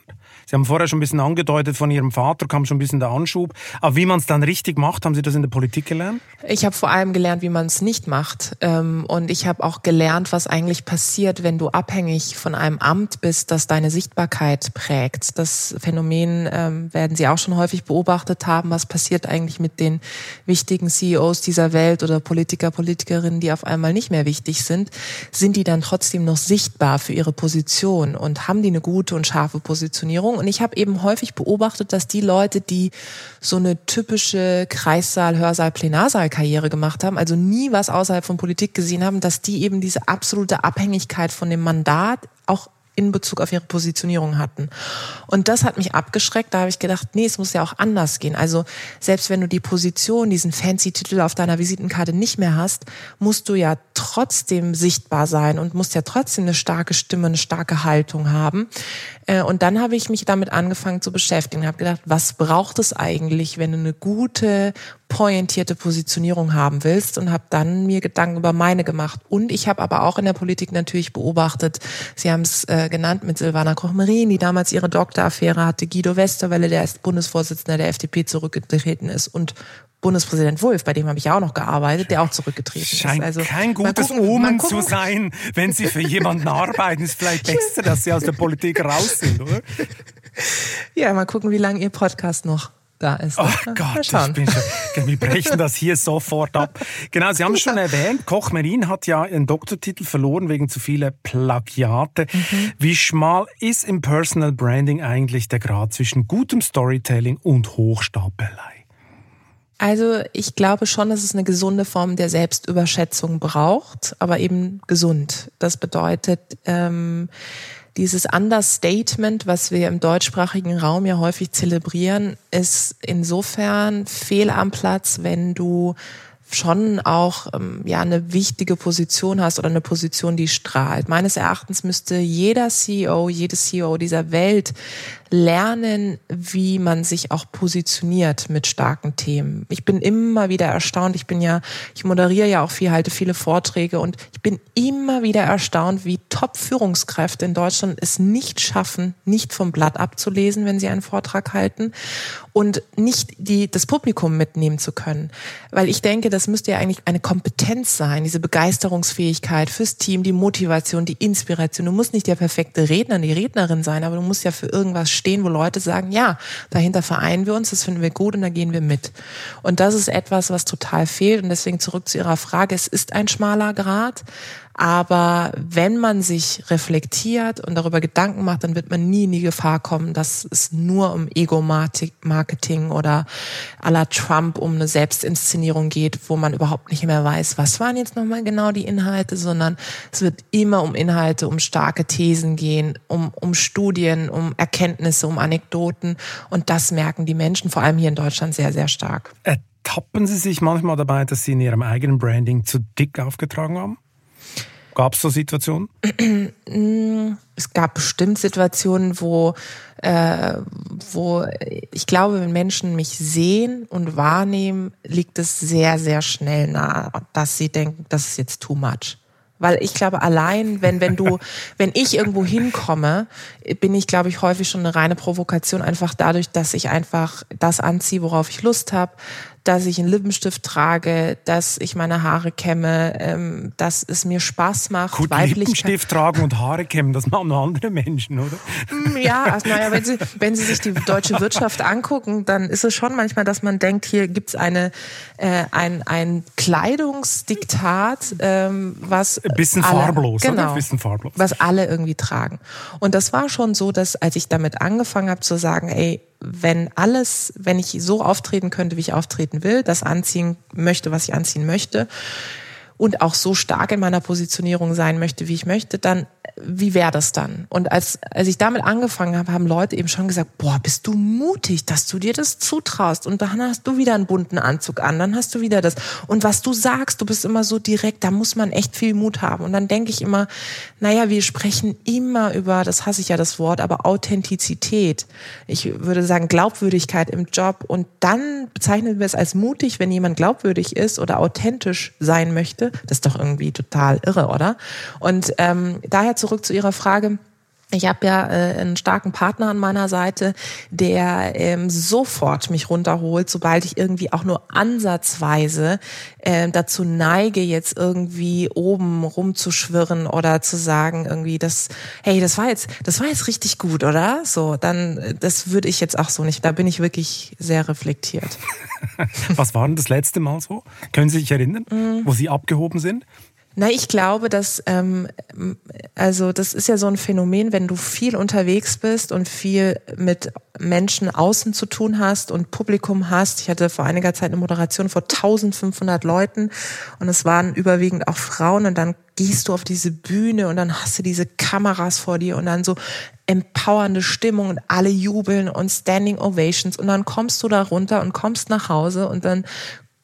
Sie haben vorher schon ein bisschen angedeutet, von Ihrem Vater kam schon ein bisschen der Anschub. Aber wie man es dann richtig macht, haben Sie das in der Politik gelernt? Ich habe vor allem gelernt, wie man es nicht macht. Ähm, und ich habe auch gelernt, was eigentlich passiert, wenn du abhängig von einem Amt bist, das deine Sichtbarkeit prägt. Das Phänomen ähm, werden Sie auch schon häufig beobachtet haben. Was passiert eigentlich mit den wichtigen CEOs dieser Welt oder Politiker, Politikerinnen, die auf einmal nicht mehr wichtig sind? Sind die dann trotzdem noch sichtbar für ihre Position und haben die eine gute und scharfe Positionierung? Und ich habe eben häufig beobachtet, dass die Leute, die so eine typische Kreissaal, Hörsaal, Plenarsaal-Karriere gemacht haben, also nie was außerhalb von Politik gesehen haben, dass die eben diese absolute Abhängigkeit von dem Mandat auch in Bezug auf ihre Positionierung hatten. Und das hat mich abgeschreckt. Da habe ich gedacht, nee, es muss ja auch anders gehen. Also selbst wenn du die Position, diesen fancy Titel auf deiner Visitenkarte nicht mehr hast, musst du ja trotzdem sichtbar sein und musst ja trotzdem eine starke Stimme, eine starke Haltung haben. Äh, und dann habe ich mich damit angefangen zu beschäftigen, habe gedacht, was braucht es eigentlich, wenn du eine gute pointierte Positionierung haben willst und habe dann mir Gedanken über meine gemacht. Und ich habe aber auch in der Politik natürlich beobachtet, Sie haben es äh, genannt mit Silvana Koch-Marin, die damals ihre Doktoraffäre hatte, Guido Westerwelle, der als Bundesvorsitzender der FDP zurückgetreten ist und Bundespräsident Wulff, bei dem habe ich ja auch noch gearbeitet, der auch zurückgetreten Scheint ist. Also kein gutes gucken, Omen zu sein, wenn Sie für jemanden arbeiten. Ist vielleicht besser, dass Sie aus der Politik raus sind, oder? Ja, mal gucken, wie lange Ihr Podcast noch da ist. Oh Gott, ich bin schon, wir brechen das hier sofort ab. Genau, Sie haben es schon erwähnt, Koch Merin hat ja einen Doktortitel verloren wegen zu vieler Plagiate. Mhm. Wie schmal ist im Personal Branding eigentlich der Grad zwischen gutem Storytelling und Hochstapelei? Also ich glaube schon, dass es eine gesunde Form der Selbstüberschätzung braucht, aber eben gesund. Das bedeutet, ähm, dieses Understatement, was wir im deutschsprachigen Raum ja häufig zelebrieren, ist insofern fehl am Platz, wenn du schon auch ähm, ja eine wichtige Position hast oder eine Position, die strahlt. Meines Erachtens müsste jeder CEO, jede CEO dieser Welt lernen, wie man sich auch positioniert mit starken Themen. Ich bin immer wieder erstaunt. Ich bin ja, ich moderiere ja auch viel, halte viele Vorträge und ich bin immer wieder erstaunt, wie Top-Führungskräfte in Deutschland es nicht schaffen, nicht vom Blatt abzulesen, wenn sie einen Vortrag halten und nicht die, das Publikum mitnehmen zu können. Weil ich denke, das müsste ja eigentlich eine Kompetenz sein, diese Begeisterungsfähigkeit fürs Team, die Motivation, die Inspiration. Du musst nicht der perfekte Redner, die Rednerin sein, aber du musst ja für irgendwas stehen, wo Leute sagen, ja, dahinter vereinen wir uns, das finden wir gut und da gehen wir mit. Und das ist etwas, was total fehlt. Und deswegen zurück zu Ihrer Frage, es ist ein schmaler Grad. Aber wenn man sich reflektiert und darüber Gedanken macht, dann wird man nie in die Gefahr kommen, dass es nur um Ego-Marketing oder à la Trump um eine Selbstinszenierung geht, wo man überhaupt nicht mehr weiß, was waren jetzt nochmal genau die Inhalte, sondern es wird immer um Inhalte, um starke Thesen gehen, um, um Studien, um Erkenntnisse, um Anekdoten. Und das merken die Menschen, vor allem hier in Deutschland, sehr, sehr stark. Ertappen Sie sich manchmal dabei, dass Sie in Ihrem eigenen Branding zu dick aufgetragen haben? Gab es so Situationen? Es gab bestimmt Situationen, wo, äh, wo ich glaube, wenn Menschen mich sehen und wahrnehmen, liegt es sehr, sehr schnell nahe, dass sie denken, das ist jetzt too much. Weil ich glaube, allein, wenn, wenn du, wenn ich irgendwo hinkomme, bin ich, glaube ich, häufig schon eine reine Provokation, einfach dadurch, dass ich einfach das anziehe, worauf ich Lust habe, dass ich einen Lippenstift trage, dass ich meine Haare kämme, ähm, dass es mir Spaß macht. Gut, Lippenstift tragen und Haare kämmen, das machen nur andere Menschen, oder? Mm, ja, also, naja, wenn Sie, wenn Sie sich die deutsche Wirtschaft angucken, dann ist es schon manchmal, dass man denkt, hier gibt's eine, äh, ein, ein Kleidungsdiktat, ähm, was. Ein bisschen alle, farblos, genau, bisschen farblos. Was alle irgendwie tragen. Und das war schon so, dass als ich damit angefangen habe zu sagen, ey, wenn alles, wenn ich so auftreten könnte, wie ich auftreten will, das anziehen möchte, was ich anziehen möchte, und auch so stark in meiner Positionierung sein möchte, wie ich möchte, dann wie wäre das dann? Und als, als ich damit angefangen habe, haben Leute eben schon gesagt, boah, bist du mutig, dass du dir das zutraust. Und dann hast du wieder einen bunten Anzug an, dann hast du wieder das. Und was du sagst, du bist immer so direkt, da muss man echt viel Mut haben. Und dann denke ich immer, naja, wir sprechen immer über, das hasse ich ja das Wort, aber Authentizität. Ich würde sagen Glaubwürdigkeit im Job. Und dann bezeichnen wir es als mutig, wenn jemand glaubwürdig ist oder authentisch sein möchte. Das ist doch irgendwie total irre, oder? Und ähm, daher zu zurück zu Ihrer Frage. Ich habe ja äh, einen starken Partner an meiner Seite, der ähm, sofort mich runterholt, sobald ich irgendwie auch nur ansatzweise äh, dazu neige, jetzt irgendwie oben rumzuschwirren oder zu sagen irgendwie, das, hey, das war jetzt, das war jetzt richtig gut, oder? So, dann, äh, das würde ich jetzt auch so nicht. Da bin ich wirklich sehr reflektiert. Was war denn das letzte Mal so? Können Sie sich erinnern, mhm. wo Sie abgehoben sind? Na, ich glaube, dass ähm, also das ist ja so ein Phänomen, wenn du viel unterwegs bist und viel mit Menschen außen zu tun hast und Publikum hast. Ich hatte vor einiger Zeit eine Moderation vor 1500 Leuten und es waren überwiegend auch Frauen und dann gehst du auf diese Bühne und dann hast du diese Kameras vor dir und dann so empowernde Stimmung und alle jubeln und Standing Ovations und dann kommst du da runter und kommst nach Hause und dann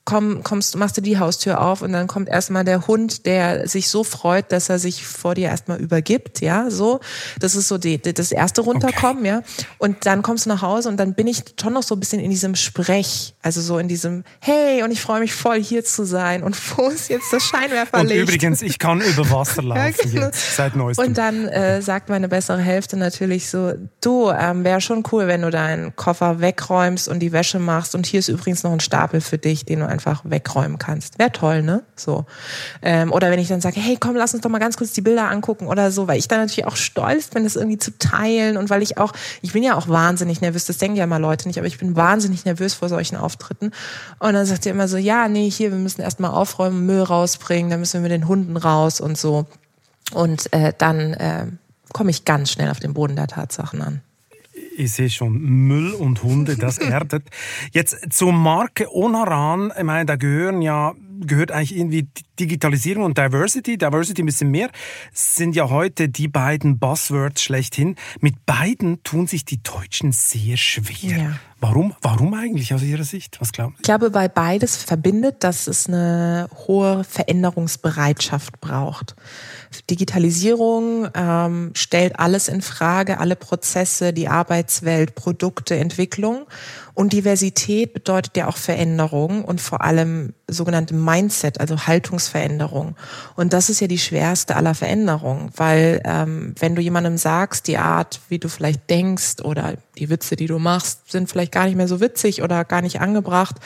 komm, kommst, machst du die Haustür auf und dann kommt erstmal der Hund, der sich so freut, dass er sich vor dir erstmal übergibt, ja, so. Das ist so die, die das erste runterkommen, okay. ja. Und dann kommst du nach Hause und dann bin ich schon noch so ein bisschen in diesem Sprech, also so in diesem, hey, und ich freue mich voll hier zu sein und wo ist jetzt das Scheinwerferlicht? Und übrigens, ich kann über Wasser laufen ja, genau. jetzt, seit neuestem. Und dann äh, sagt meine bessere Hälfte natürlich so, du, ähm, wäre schon cool, wenn du deinen Koffer wegräumst und die Wäsche machst und hier ist übrigens noch ein Stapel für dich, den du einfach wegräumen kannst. Wäre toll, ne? So. Ähm, oder wenn ich dann sage, hey, komm, lass uns doch mal ganz kurz die Bilder angucken oder so, weil ich dann natürlich auch stolz bin, das irgendwie zu teilen und weil ich auch, ich bin ja auch wahnsinnig nervös, das denken ja mal Leute nicht, aber ich bin wahnsinnig nervös vor solchen Auftritten. Und dann sagt ihr immer so, ja, nee, hier, wir müssen erstmal aufräumen, Müll rausbringen, dann müssen wir mit den Hunden raus und so. Und äh, dann äh, komme ich ganz schnell auf den Boden der Tatsachen an ich sehe schon Müll und Hunde, das erdet. Jetzt zur Marke Onaran, ich meine, da gehören ja gehört eigentlich irgendwie Digitalisierung und Diversity. Diversity ein bisschen mehr sind ja heute die beiden Buzzwords schlechthin. Mit beiden tun sich die Deutschen sehr schwer. Ja. Warum? Warum eigentlich aus Ihrer Sicht? Was glauben Sie? Ich glaube, weil beides verbindet, dass es eine hohe Veränderungsbereitschaft braucht. Digitalisierung ähm, stellt alles in Frage, alle Prozesse, die Arbeitswelt, Produkte, Entwicklung. Und Diversität bedeutet ja auch Veränderung und vor allem sogenannte Mindset, also Haltungsveränderung. Und das ist ja die schwerste aller Veränderungen, weil ähm, wenn du jemandem sagst, die Art, wie du vielleicht denkst oder die Witze, die du machst, sind vielleicht gar nicht mehr so witzig oder gar nicht angebracht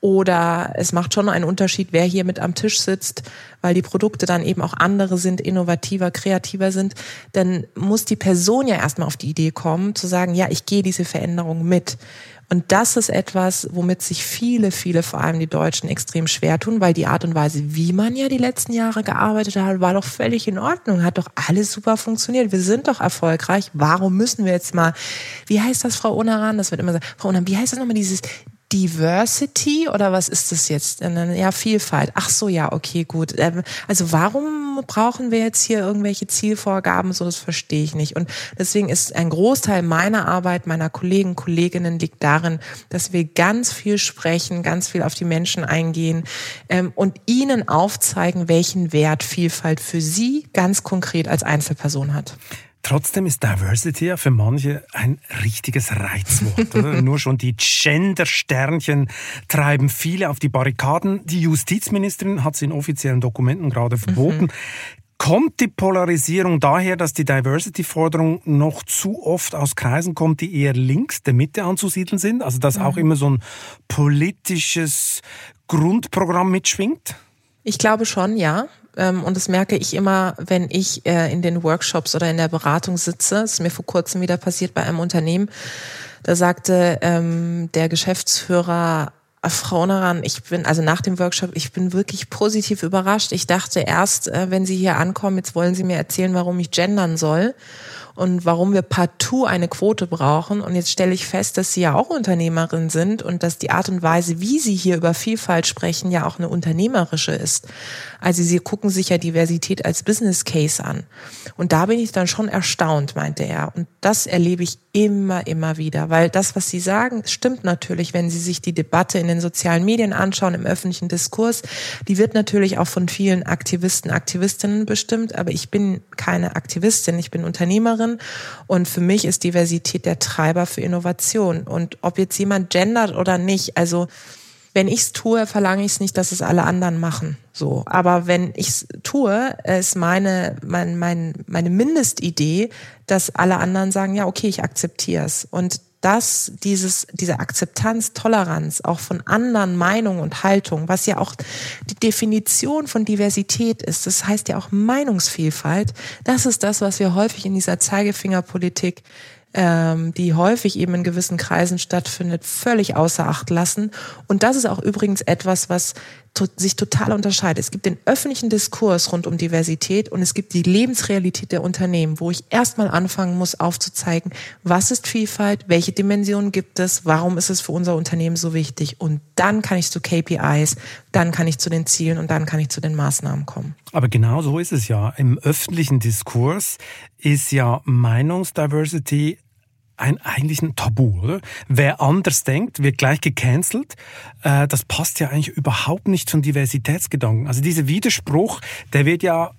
oder es macht schon einen Unterschied, wer hier mit am Tisch sitzt, weil die Produkte dann eben auch andere sind, innovativer, kreativer sind. Dann muss die Person ja erstmal auf die Idee kommen, zu sagen, ja, ich gehe diese Veränderung mit. Und das ist etwas, womit sich viele, viele, vor allem die Deutschen, extrem schwer tun, weil die Art und Weise, wie man ja die letzten Jahre gearbeitet hat, war doch völlig in Ordnung, hat doch alles super funktioniert. Wir sind doch erfolgreich. Warum müssen wir jetzt mal, wie heißt das, Frau Onaran? Das wird immer sagen, Frau Onaran, wie heißt das nochmal, dieses Diversity oder was ist das jetzt? Ja, Vielfalt. Ach so, ja, okay, gut. Ähm, also warum brauchen wir jetzt hier irgendwelche Zielvorgaben? So, das verstehe ich nicht. Und deswegen ist ein Großteil meiner Arbeit, meiner Kollegen, Kolleginnen liegt darin, dass wir ganz viel sprechen, ganz viel auf die Menschen eingehen ähm, und ihnen aufzeigen, welchen Wert Vielfalt für sie ganz konkret als Einzelperson hat. Trotzdem ist Diversity ja für manche ein richtiges Reizwort. Nur schon die Gender-Sternchen treiben viele auf die Barrikaden. Die Justizministerin hat es in offiziellen Dokumenten gerade verboten. Mhm. Kommt die Polarisierung daher, dass die Diversity-Forderung noch zu oft aus Kreisen kommt, die eher links der Mitte anzusiedeln sind? Also dass mhm. auch immer so ein politisches Grundprogramm mitschwingt? Ich glaube schon, ja. Ähm, und das merke ich immer, wenn ich äh, in den Workshops oder in der Beratung sitze. Das ist mir vor kurzem wieder passiert bei einem Unternehmen. Da sagte ähm, der Geschäftsführer, äh, Frau Naran, ich bin, also nach dem Workshop, ich bin wirklich positiv überrascht. Ich dachte erst, äh, wenn Sie hier ankommen, jetzt wollen Sie mir erzählen, warum ich gendern soll und warum wir partout eine Quote brauchen. Und jetzt stelle ich fest, dass Sie ja auch Unternehmerin sind und dass die Art und Weise, wie Sie hier über Vielfalt sprechen, ja auch eine unternehmerische ist. Also Sie gucken sich ja Diversität als Business Case an. Und da bin ich dann schon erstaunt, meinte er. Und das erlebe ich immer, immer wieder, weil das, was Sie sagen, stimmt natürlich, wenn Sie sich die Debatte in den sozialen Medien anschauen, im öffentlichen Diskurs. Die wird natürlich auch von vielen Aktivisten, Aktivistinnen bestimmt, aber ich bin keine Aktivistin, ich bin Unternehmerin Unternehmerin. Und für mich ist Diversität der Treiber für Innovation. Und ob jetzt jemand gendert oder nicht, also wenn ich es tue, verlange ich es nicht, dass es alle anderen machen. So, aber wenn ich es tue, ist meine mein, mein, meine Mindestidee, dass alle anderen sagen, ja okay, ich akzeptiere es. Und dass dieses, diese Akzeptanz, Toleranz auch von anderen Meinungen und Haltungen, was ja auch die Definition von Diversität ist, das heißt ja auch Meinungsvielfalt, das ist das, was wir häufig in dieser Zeigefingerpolitik ähm, die häufig eben in gewissen Kreisen stattfindet, völlig außer Acht lassen. Und das ist auch übrigens etwas, was sich total unterscheidet. Es gibt den öffentlichen Diskurs rund um Diversität und es gibt die Lebensrealität der Unternehmen, wo ich erstmal anfangen muss aufzuzeigen, was ist Vielfalt, welche Dimensionen gibt es, warum ist es für unser Unternehmen so wichtig. Und dann kann ich zu KPIs, dann kann ich zu den Zielen und dann kann ich zu den Maßnahmen kommen. Aber genau so ist es ja. Im öffentlichen Diskurs ist ja Meinungsdiversity ein eigentlich ein Tabu, oder? Wer anders denkt, wird gleich gecancelt. Äh, das passt ja eigentlich überhaupt nicht zum Diversitätsgedanken. Also dieser Widerspruch, der wird ja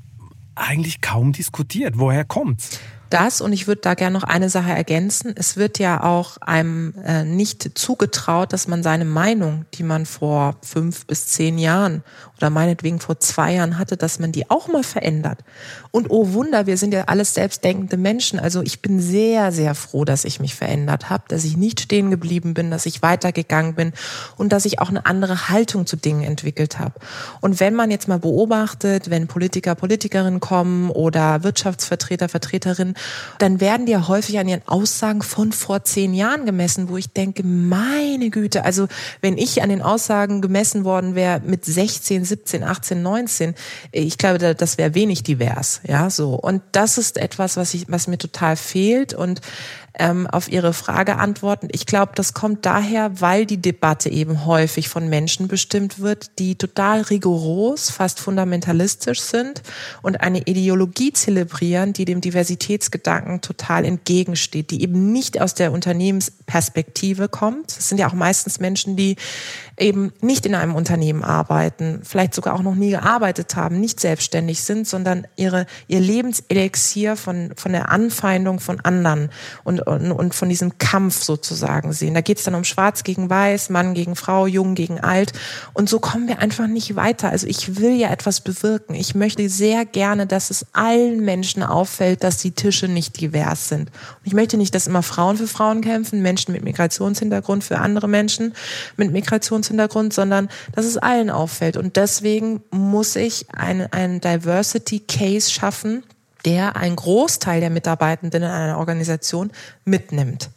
eigentlich kaum diskutiert. Woher kommt's? Das und ich würde da gerne noch eine Sache ergänzen. Es wird ja auch einem äh, nicht zugetraut, dass man seine Meinung, die man vor fünf bis zehn Jahren oder meinetwegen vor zwei Jahren hatte, dass man die auch mal verändert. Und oh Wunder, wir sind ja alles selbstdenkende Menschen. Also ich bin sehr, sehr froh, dass ich mich verändert habe, dass ich nicht stehen geblieben bin, dass ich weitergegangen bin und dass ich auch eine andere Haltung zu Dingen entwickelt habe. Und wenn man jetzt mal beobachtet, wenn Politiker, Politikerinnen kommen oder Wirtschaftsvertreter, Vertreterinnen, dann werden die ja häufig an ihren Aussagen von vor zehn Jahren gemessen, wo ich denke, meine Güte, also wenn ich an den Aussagen gemessen worden wäre mit 16, 17, 18, 19, ich glaube, das wäre wenig divers, ja, so. Und das ist etwas, was ich, was mir total fehlt und ähm, auf Ihre Frage antworten. Ich glaube, das kommt daher, weil die Debatte eben häufig von Menschen bestimmt wird, die total rigoros, fast fundamentalistisch sind und eine Ideologie zelebrieren, die dem Diversitätsgedanken total entgegensteht, die eben nicht aus der Unternehmensperspektive kommt. Es sind ja auch meistens Menschen, die eben nicht in einem Unternehmen arbeiten, vielleicht sogar auch noch nie gearbeitet haben, nicht selbstständig sind, sondern ihre, ihr Lebenselixier von, von der Anfeindung von anderen und, und, und von diesem Kampf sozusagen sehen. Da geht es dann um Schwarz gegen Weiß, Mann gegen Frau, Jung gegen Alt. Und so kommen wir einfach nicht weiter. Also ich will ja etwas bewirken. Ich möchte sehr gerne, dass es allen Menschen auffällt, dass die Tische nicht divers sind. Und ich möchte nicht, dass immer Frauen für Frauen kämpfen, Menschen mit Migrationshintergrund für andere Menschen mit Migrationshintergrund Migrationshintergrund, sondern dass es allen auffällt. Und deswegen muss ich einen, einen Diversity Case schaffen, der einen Großteil der Mitarbeitenden in einer Organisation mitnimmt.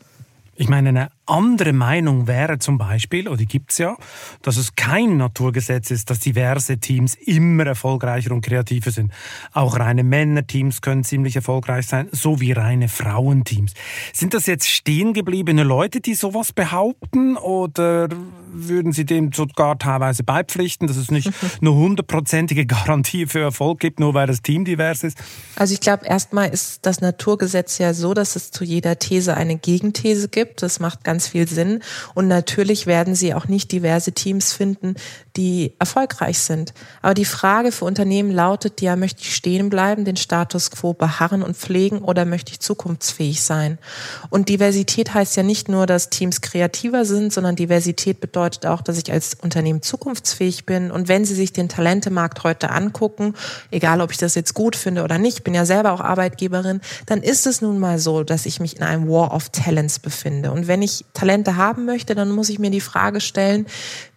Ich meine, eine andere Meinung wäre zum Beispiel, oder die gibt es ja, dass es kein Naturgesetz ist, dass diverse Teams immer erfolgreicher und kreativer sind. Auch reine Männerteams können ziemlich erfolgreich sein, so wie reine Frauenteams. Sind das jetzt stehengebliebene Leute, die sowas behaupten, oder würden Sie dem sogar teilweise beipflichten, dass es nicht eine hundertprozentige Garantie für Erfolg gibt, nur weil das Team divers ist? Also ich glaube, erstmal ist das Naturgesetz ja so, dass es zu jeder These eine Gegenthese gibt. Das macht ganz ganz viel Sinn. Und natürlich werden sie auch nicht diverse Teams finden, die erfolgreich sind. Aber die Frage für Unternehmen lautet ja, möchte ich stehen bleiben, den Status quo beharren und pflegen oder möchte ich zukunftsfähig sein? Und Diversität heißt ja nicht nur, dass Teams kreativer sind, sondern Diversität bedeutet auch, dass ich als Unternehmen zukunftsfähig bin. Und wenn Sie sich den Talentemarkt heute angucken, egal ob ich das jetzt gut finde oder nicht, bin ja selber auch Arbeitgeberin, dann ist es nun mal so, dass ich mich in einem War of Talents befinde. Und wenn ich Talente haben möchte, dann muss ich mir die Frage stellen,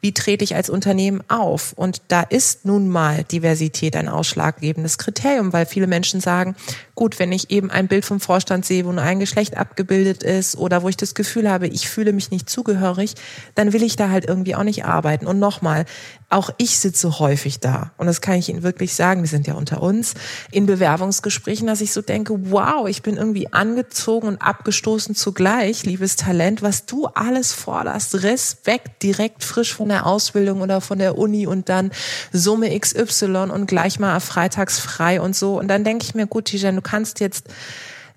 wie trete ich als Unternehmen auf? Und da ist nun mal Diversität ein ausschlaggebendes Kriterium, weil viele Menschen sagen, gut, wenn ich eben ein Bild vom Vorstand sehe, wo nur ein Geschlecht abgebildet ist oder wo ich das Gefühl habe, ich fühle mich nicht zugehörig, dann will ich da halt irgendwie auch nicht arbeiten. Und nochmal, auch ich sitze häufig da. Und das kann ich Ihnen wirklich sagen. Wir sind ja unter uns in Bewerbungsgesprächen, dass ich so denke, wow, ich bin irgendwie angezogen und abgestoßen zugleich, liebes Talent, was du alles forderst. Respekt direkt frisch von der Ausbildung oder von der Uni und dann Summe XY und gleich mal freitags frei und so. Und dann denke ich mir, gut, Tijan, du kannst jetzt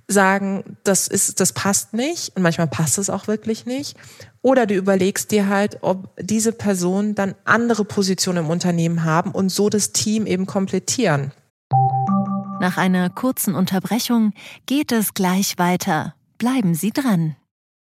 sagen, das ist, das passt nicht und manchmal passt es auch wirklich nicht. Oder du überlegst dir halt, ob diese Personen dann andere Positionen im Unternehmen haben und so das Team eben komplettieren. Nach einer kurzen Unterbrechung geht es gleich weiter. Bleiben Sie dran.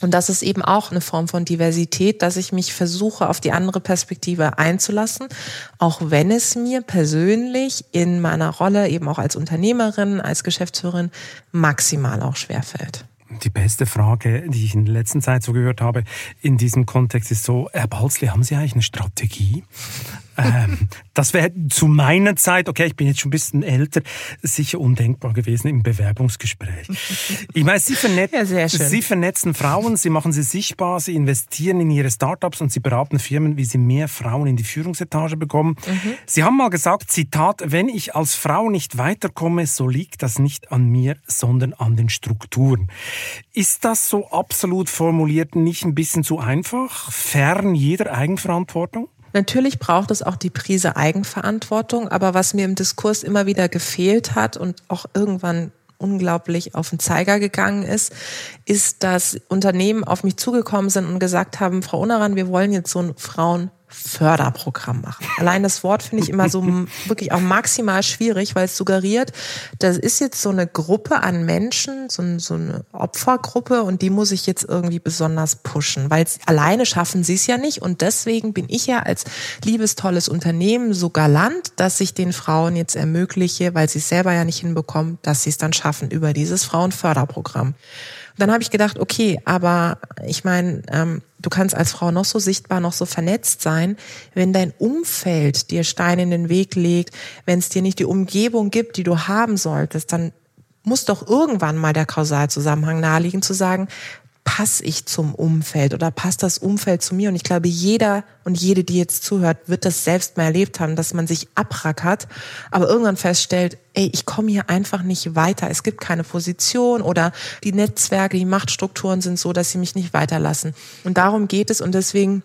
Und das ist eben auch eine Form von Diversität, dass ich mich versuche, auf die andere Perspektive einzulassen, auch wenn es mir persönlich in meiner Rolle eben auch als Unternehmerin, als Geschäftsführerin maximal auch schwerfällt. Die beste Frage, die ich in der letzten Zeit so gehört habe, in diesem Kontext ist so, Herr Balzli, haben Sie eigentlich eine Strategie? Ähm, das wäre zu meiner Zeit, okay, ich bin jetzt schon ein bisschen älter, sicher undenkbar gewesen im Bewerbungsgespräch. Ich meine, Sie, vernet ja, Sie vernetzen Frauen, Sie machen sie sichtbar, Sie investieren in Ihre Startups und Sie beraten Firmen, wie sie mehr Frauen in die Führungsetage bekommen. Mhm. Sie haben mal gesagt, Zitat, wenn ich als Frau nicht weiterkomme, so liegt das nicht an mir, sondern an den Strukturen. Ist das so absolut formuliert nicht ein bisschen zu einfach, fern jeder Eigenverantwortung? Natürlich braucht es auch die Prise Eigenverantwortung, aber was mir im Diskurs immer wieder gefehlt hat und auch irgendwann unglaublich auf den Zeiger gegangen ist, ist, dass Unternehmen auf mich zugekommen sind und gesagt haben, Frau Unaran, wir wollen jetzt so ein Frauen Frauenförderprogramm machen. Allein das Wort finde ich immer so wirklich auch maximal schwierig, weil es suggeriert, das ist jetzt so eine Gruppe an Menschen, so, so eine Opfergruppe und die muss ich jetzt irgendwie besonders pushen, weil alleine schaffen sie es ja nicht und deswegen bin ich ja als liebes, tolles Unternehmen so galant, dass ich den Frauen jetzt ermögliche, weil sie es selber ja nicht hinbekommen, dass sie es dann schaffen über dieses Frauenförderprogramm dann habe ich gedacht, okay, aber ich meine, ähm, du kannst als Frau noch so sichtbar, noch so vernetzt sein, wenn dein Umfeld dir Steine in den Weg legt, wenn es dir nicht die Umgebung gibt, die du haben solltest, dann muss doch irgendwann mal der Kausalzusammenhang naheliegen zu sagen, passe ich zum Umfeld oder passt das Umfeld zu mir? Und ich glaube, jeder und jede, die jetzt zuhört, wird das selbst mal erlebt haben, dass man sich abrackert, aber irgendwann feststellt, ey, ich komme hier einfach nicht weiter. Es gibt keine Position oder die Netzwerke, die Machtstrukturen sind so, dass sie mich nicht weiterlassen. Und darum geht es und deswegen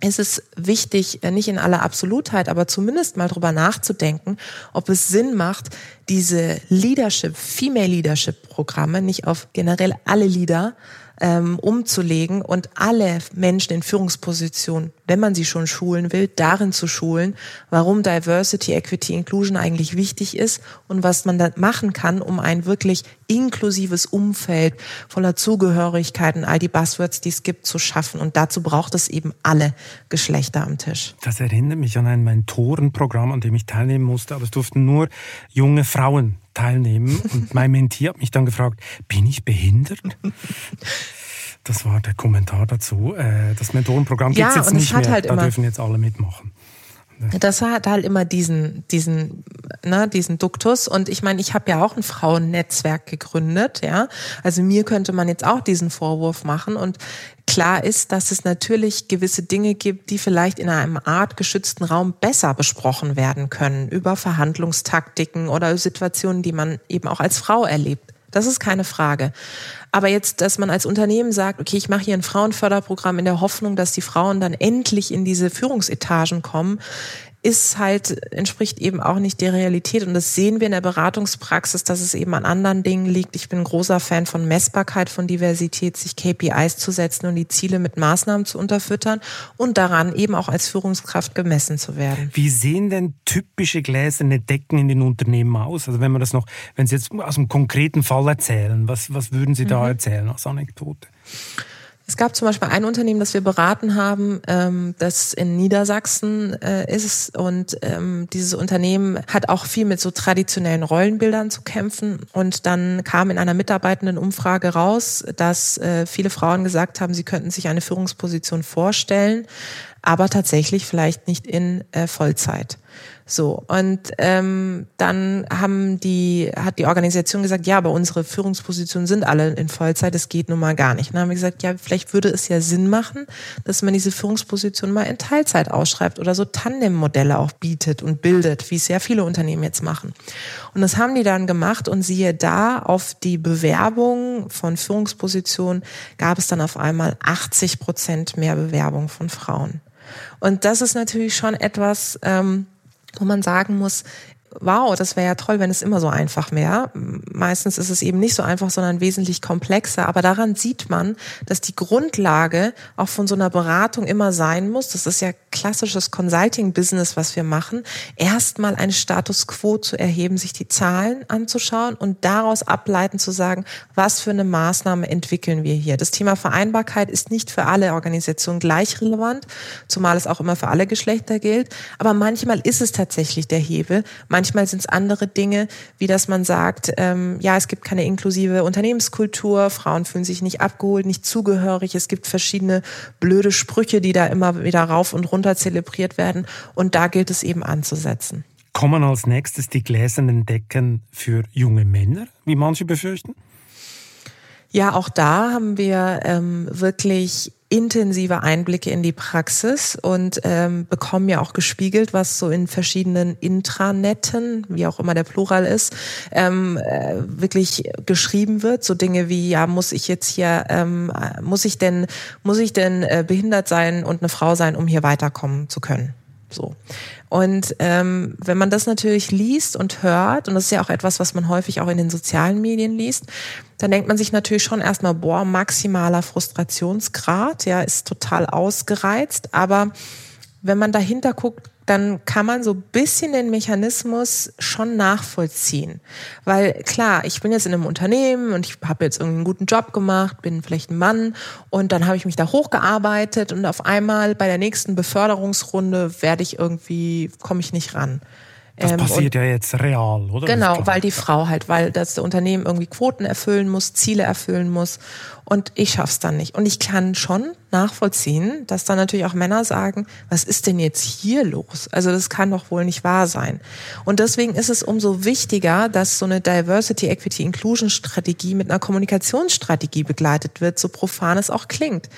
ist es wichtig, äh, nicht in aller Absolutheit, aber zumindest mal drüber nachzudenken, ob es Sinn macht, diese Leadership, Female Leadership Programme nicht auf generell alle Leader ähm, umzulegen und alle Menschen in Führungspositionen, wenn man sie schon schulen will, darin zu schulen, warum Diversity, Equity, Inclusion eigentlich wichtig ist und was man da machen kann, um ein wirklich inklusives Umfeld voller Zugehörigkeiten, all die Buzzwords, die es gibt, zu schaffen. Und dazu braucht es eben alle Geschlechter am Tisch. Das erinnert mich an ein Mentorenprogramm, an dem ich teilnehmen musste, aber es durften nur junge Frauen teilnehmen. Und mein Mentee hat mich dann gefragt, bin ich behindert? Das war der Kommentar dazu. Äh, das Mentorenprogramm gibt es jetzt nicht mehr. Halt da dürfen jetzt alle mitmachen. Das hat halt immer diesen, diesen, ne, diesen Duktus. Und ich meine, ich habe ja auch ein Frauennetzwerk gegründet, ja. Also mir könnte man jetzt auch diesen Vorwurf machen. Und klar ist, dass es natürlich gewisse Dinge gibt, die vielleicht in einem Art geschützten Raum besser besprochen werden können, über Verhandlungstaktiken oder Situationen, die man eben auch als Frau erlebt. Das ist keine Frage. Aber jetzt, dass man als Unternehmen sagt, okay, ich mache hier ein Frauenförderprogramm in der Hoffnung, dass die Frauen dann endlich in diese Führungsetagen kommen, ist halt, entspricht eben auch nicht der Realität. Und das sehen wir in der Beratungspraxis, dass es eben an anderen Dingen liegt. Ich bin ein großer Fan von Messbarkeit, von Diversität, sich KPIs zu setzen und die Ziele mit Maßnahmen zu unterfüttern und daran eben auch als Führungskraft gemessen zu werden. Wie sehen denn typische gläserne Decken in den Unternehmen aus? Also wenn man das noch, wenn Sie jetzt aus einem konkreten Fall erzählen, was, was würden Sie da mhm. erzählen als Anekdote? Es gab zum Beispiel ein Unternehmen, das wir beraten haben, ähm, das in Niedersachsen äh, ist. Und ähm, dieses Unternehmen hat auch viel mit so traditionellen Rollenbildern zu kämpfen. Und dann kam in einer Mitarbeitendenumfrage raus, dass äh, viele Frauen gesagt haben, sie könnten sich eine Führungsposition vorstellen, aber tatsächlich vielleicht nicht in äh, Vollzeit. So und ähm, dann haben die hat die Organisation gesagt, ja, aber unsere Führungspositionen sind alle in Vollzeit, das geht nun mal gar nicht. Und dann haben wir gesagt, ja, vielleicht würde es ja Sinn machen, dass man diese Führungsposition mal in Teilzeit ausschreibt oder so Tandem-Modelle auch bietet und bildet, wie es ja viele Unternehmen jetzt machen. Und das haben die dann gemacht und siehe da, auf die Bewerbung von Führungspositionen gab es dann auf einmal 80 Prozent mehr Bewerbung von Frauen. Und das ist natürlich schon etwas, ähm, wo man sagen muss, wow, das wäre ja toll, wenn es immer so einfach wäre. Meistens ist es eben nicht so einfach, sondern wesentlich komplexer. Aber daran sieht man, dass die Grundlage auch von so einer Beratung immer sein muss. Das ist ja klassisches Consulting-Business, was wir machen. Erstmal einen Status quo zu erheben, sich die Zahlen anzuschauen und daraus ableiten zu sagen, was für eine Maßnahme entwickeln wir hier. Das Thema Vereinbarkeit ist nicht für alle Organisationen gleich relevant, zumal es auch immer für alle Geschlechter gilt. Aber manchmal ist es tatsächlich der Hebel. Manchmal sind es andere Dinge, wie dass man sagt, ähm, ja, es gibt keine inklusive Unternehmenskultur, Frauen fühlen sich nicht abgeholt, nicht zugehörig, es gibt verschiedene blöde Sprüche, die da immer wieder rauf und runter zelebriert werden und da gilt es eben anzusetzen. Kommen als nächstes die gläsernen Decken für junge Männer, wie manche befürchten? Ja, auch da haben wir ähm, wirklich intensive Einblicke in die Praxis und ähm, bekommen ja auch gespiegelt, was so in verschiedenen Intranetten, wie auch immer der Plural ist, ähm, äh, wirklich geschrieben wird. So Dinge wie, ja, muss ich jetzt hier, ähm, muss ich denn, muss ich denn äh, behindert sein und eine Frau sein, um hier weiterkommen zu können? So. Und ähm, wenn man das natürlich liest und hört, und das ist ja auch etwas, was man häufig auch in den sozialen Medien liest, dann denkt man sich natürlich schon erstmal, boah, maximaler Frustrationsgrad, ja, ist total ausgereizt, aber wenn man dahinter guckt, dann kann man so ein bisschen den Mechanismus schon nachvollziehen. Weil klar, ich bin jetzt in einem Unternehmen und ich habe jetzt irgendwie einen guten Job gemacht, bin vielleicht ein Mann und dann habe ich mich da hochgearbeitet und auf einmal bei der nächsten Beförderungsrunde werde ich irgendwie, komme ich nicht ran. Das ähm, passiert ja jetzt real, oder? Genau, weil die Frau halt, weil das Unternehmen irgendwie Quoten erfüllen muss, Ziele erfüllen muss und ich schaff's dann nicht. Und ich kann schon nachvollziehen, dass dann natürlich auch Männer sagen, was ist denn jetzt hier los? Also das kann doch wohl nicht wahr sein. Und deswegen ist es umso wichtiger, dass so eine Diversity, Equity, Inclusion Strategie mit einer Kommunikationsstrategie begleitet wird, so profan es auch klingt.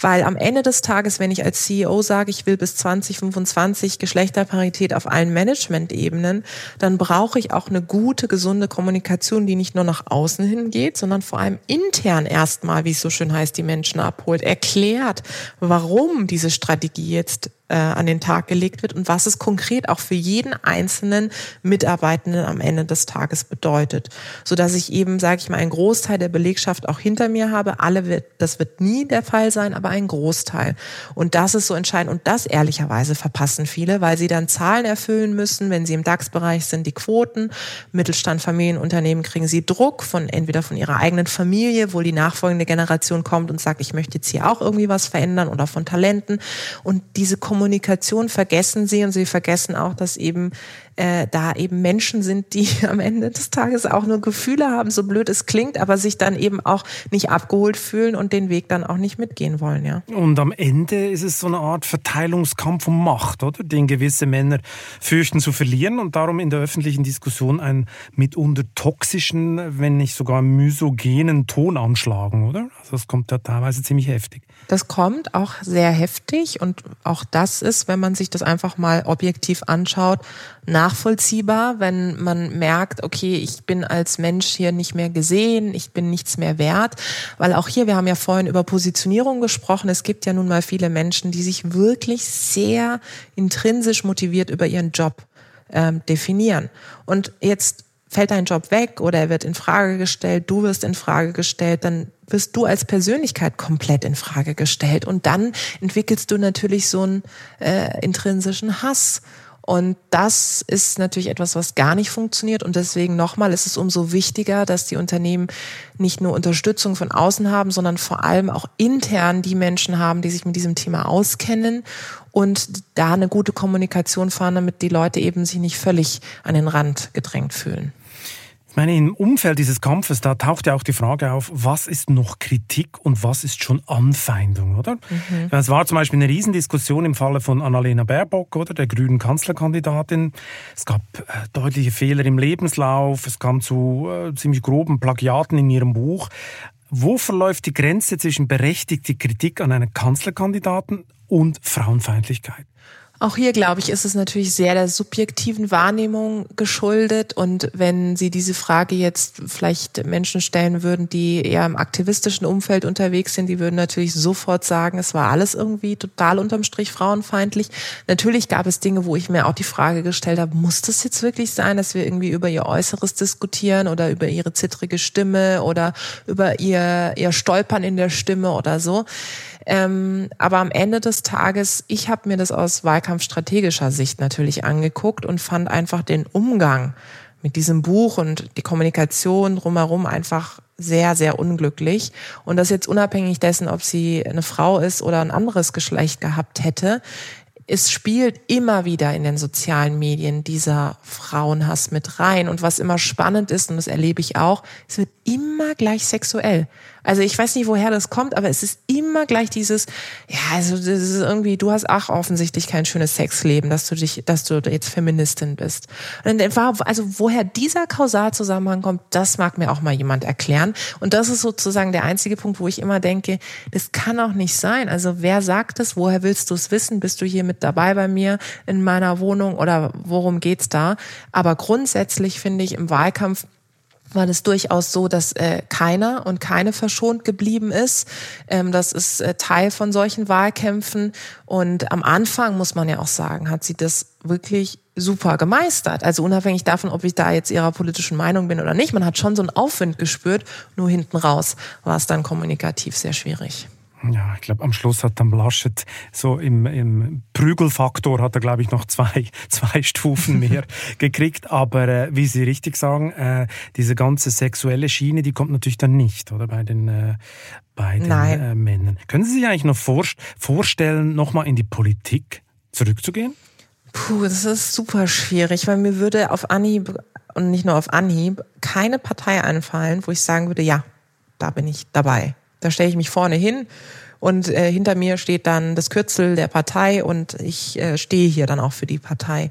Weil am Ende des Tages, wenn ich als CEO sage, ich will bis 2025 Geschlechterparität auf allen Management-Ebenen, dann brauche ich auch eine gute, gesunde Kommunikation, die nicht nur nach außen hingeht, sondern vor allem intern erstmal, wie es so schön heißt, die Menschen abholt, erklärt, warum diese Strategie jetzt äh, an den Tag gelegt wird und was es konkret auch für jeden einzelnen Mitarbeitenden am Ende des Tages bedeutet, so dass ich eben, sage ich mal, einen Großteil der Belegschaft auch hinter mir habe. Alle wird, das wird nie der Fall sein, aber ein Großteil. Und das ist so entscheidend und das ehrlicherweise verpassen viele, weil sie dann Zahlen erfüllen müssen, wenn sie im DAX-Bereich sind, die Quoten. Mittelstand, Familienunternehmen kriegen sie Druck von entweder von ihrer eigenen Familie, wo die nachfolgende Generation kommt und sagt, ich möchte jetzt hier auch irgendwie was verändern oder von Talenten und diese Kommunikation vergessen sie und sie vergessen auch, dass eben äh, da eben Menschen sind, die am Ende des Tages auch nur Gefühle haben, so blöd es klingt, aber sich dann eben auch nicht abgeholt fühlen und den Weg dann auch nicht mitgehen wollen, ja. Und am Ende ist es so eine Art Verteilungskampf um Macht, oder? Den gewisse Männer fürchten zu verlieren und darum in der öffentlichen Diskussion einen mitunter toxischen, wenn nicht sogar misogenen Ton anschlagen, oder? Also das kommt ja teilweise ziemlich heftig. Das kommt auch sehr heftig und auch das ist, wenn man sich das einfach mal objektiv anschaut, nachvollziehbar, wenn man merkt, okay, ich bin als Mensch hier nicht mehr gesehen, ich bin nichts mehr wert, weil auch hier, wir haben ja vorhin über Positionierung gesprochen, es gibt ja nun mal viele Menschen, die sich wirklich sehr intrinsisch motiviert über ihren Job ähm, definieren. Und jetzt fällt dein Job weg oder er wird in Frage gestellt, du wirst in Frage gestellt, dann wirst du als Persönlichkeit komplett in Frage gestellt und dann entwickelst du natürlich so einen äh, intrinsischen Hass. Und das ist natürlich etwas, was gar nicht funktioniert. Und deswegen nochmal ist es umso wichtiger, dass die Unternehmen nicht nur Unterstützung von außen haben, sondern vor allem auch intern die Menschen haben, die sich mit diesem Thema auskennen und da eine gute Kommunikation fahren, damit die Leute eben sich nicht völlig an den Rand gedrängt fühlen. Ich meine, im Umfeld dieses Kampfes, da taucht ja auch die Frage auf, was ist noch Kritik und was ist schon Anfeindung, oder? Mhm. Es war zum Beispiel eine Riesendiskussion im Falle von Annalena Baerbock, oder, der grünen Kanzlerkandidatin. Es gab äh, deutliche Fehler im Lebenslauf, es kam zu äh, ziemlich groben Plagiaten in ihrem Buch. Wo verläuft die Grenze zwischen berechtigter Kritik an einen Kanzlerkandidaten und Frauenfeindlichkeit? Auch hier, glaube ich, ist es natürlich sehr der subjektiven Wahrnehmung geschuldet. Und wenn Sie diese Frage jetzt vielleicht Menschen stellen würden, die eher im aktivistischen Umfeld unterwegs sind, die würden natürlich sofort sagen, es war alles irgendwie total unterm Strich frauenfeindlich. Natürlich gab es Dinge, wo ich mir auch die Frage gestellt habe, muss das jetzt wirklich sein, dass wir irgendwie über ihr Äußeres diskutieren oder über ihre zittrige Stimme oder über ihr, ihr Stolpern in der Stimme oder so. Ähm, aber am Ende des Tages, ich habe mir das aus wahlkampfstrategischer Sicht natürlich angeguckt und fand einfach den Umgang mit diesem Buch und die Kommunikation drumherum einfach sehr, sehr unglücklich. Und das jetzt unabhängig dessen, ob sie eine Frau ist oder ein anderes Geschlecht gehabt hätte. Es spielt immer wieder in den sozialen Medien dieser Frauenhass mit rein. Und was immer spannend ist, und das erlebe ich auch, es wird immer gleich sexuell. Also ich weiß nicht, woher das kommt, aber es ist immer gleich dieses, ja, also das ist irgendwie, du hast auch offensichtlich kein schönes Sexleben, dass du dich, dass du jetzt Feministin bist. Und war, also woher dieser Kausalzusammenhang kommt, das mag mir auch mal jemand erklären. Und das ist sozusagen der einzige Punkt, wo ich immer denke, das kann auch nicht sein. Also wer sagt es? Woher willst du es wissen? Bist du hier mit dabei bei mir in meiner Wohnung oder worum geht's da? Aber grundsätzlich finde ich im Wahlkampf war das durchaus so, dass äh, keiner und keine verschont geblieben ist. Ähm, das ist äh, Teil von solchen Wahlkämpfen. Und am Anfang, muss man ja auch sagen, hat sie das wirklich super gemeistert. Also unabhängig davon, ob ich da jetzt ihrer politischen Meinung bin oder nicht, man hat schon so einen Aufwind gespürt. Nur hinten raus war es dann kommunikativ sehr schwierig. Ja, ich glaube, am Schluss hat dann Laschet so im, im Prügelfaktor hat er, glaube ich, noch zwei, zwei Stufen mehr gekriegt. Aber äh, wie Sie richtig sagen, äh, diese ganze sexuelle Schiene, die kommt natürlich dann nicht, oder bei den, äh, bei den äh, Männern. Können Sie sich eigentlich noch vor, vorstellen, nochmal in die Politik zurückzugehen? Puh, das ist super schwierig, weil mir würde auf Anhieb und nicht nur auf Anhieb keine Partei einfallen, wo ich sagen würde, ja, da bin ich dabei. Da stelle ich mich vorne hin und äh, hinter mir steht dann das Kürzel der Partei und ich äh, stehe hier dann auch für die Partei.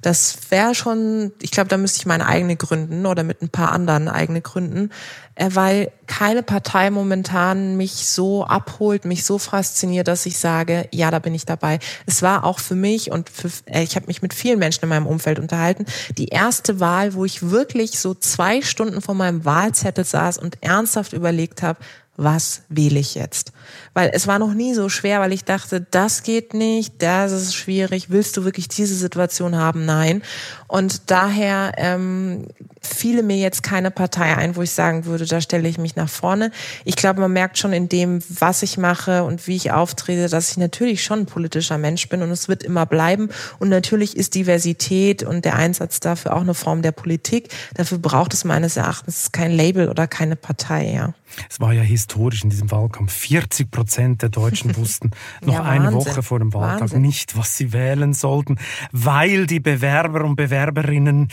Das wäre schon, ich glaube, da müsste ich meine eigene gründen oder mit ein paar anderen eigene gründen, äh, weil keine Partei momentan mich so abholt, mich so fasziniert, dass ich sage, ja, da bin ich dabei. Es war auch für mich und für, äh, ich habe mich mit vielen Menschen in meinem Umfeld unterhalten, die erste Wahl, wo ich wirklich so zwei Stunden vor meinem Wahlzettel saß und ernsthaft überlegt habe, was wähle ich jetzt? Weil es war noch nie so schwer, weil ich dachte, das geht nicht, das ist schwierig, willst du wirklich diese Situation haben? Nein. Und daher ähm, fiele mir jetzt keine Partei ein, wo ich sagen würde, da stelle ich mich nach vorne. Ich glaube, man merkt schon in dem, was ich mache und wie ich auftrete, dass ich natürlich schon ein politischer Mensch bin und es wird immer bleiben. Und natürlich ist Diversität und der Einsatz dafür auch eine Form der Politik. Dafür braucht es meines Erachtens kein Label oder keine Partei, ja. Es war ja historisch in diesem Wahlkampf. 40 Prozent der Deutschen wussten noch ja, eine Woche vor dem Wahltag Wahnsinn. nicht, was sie wählen sollten, weil die Bewerber und Bewerberinnen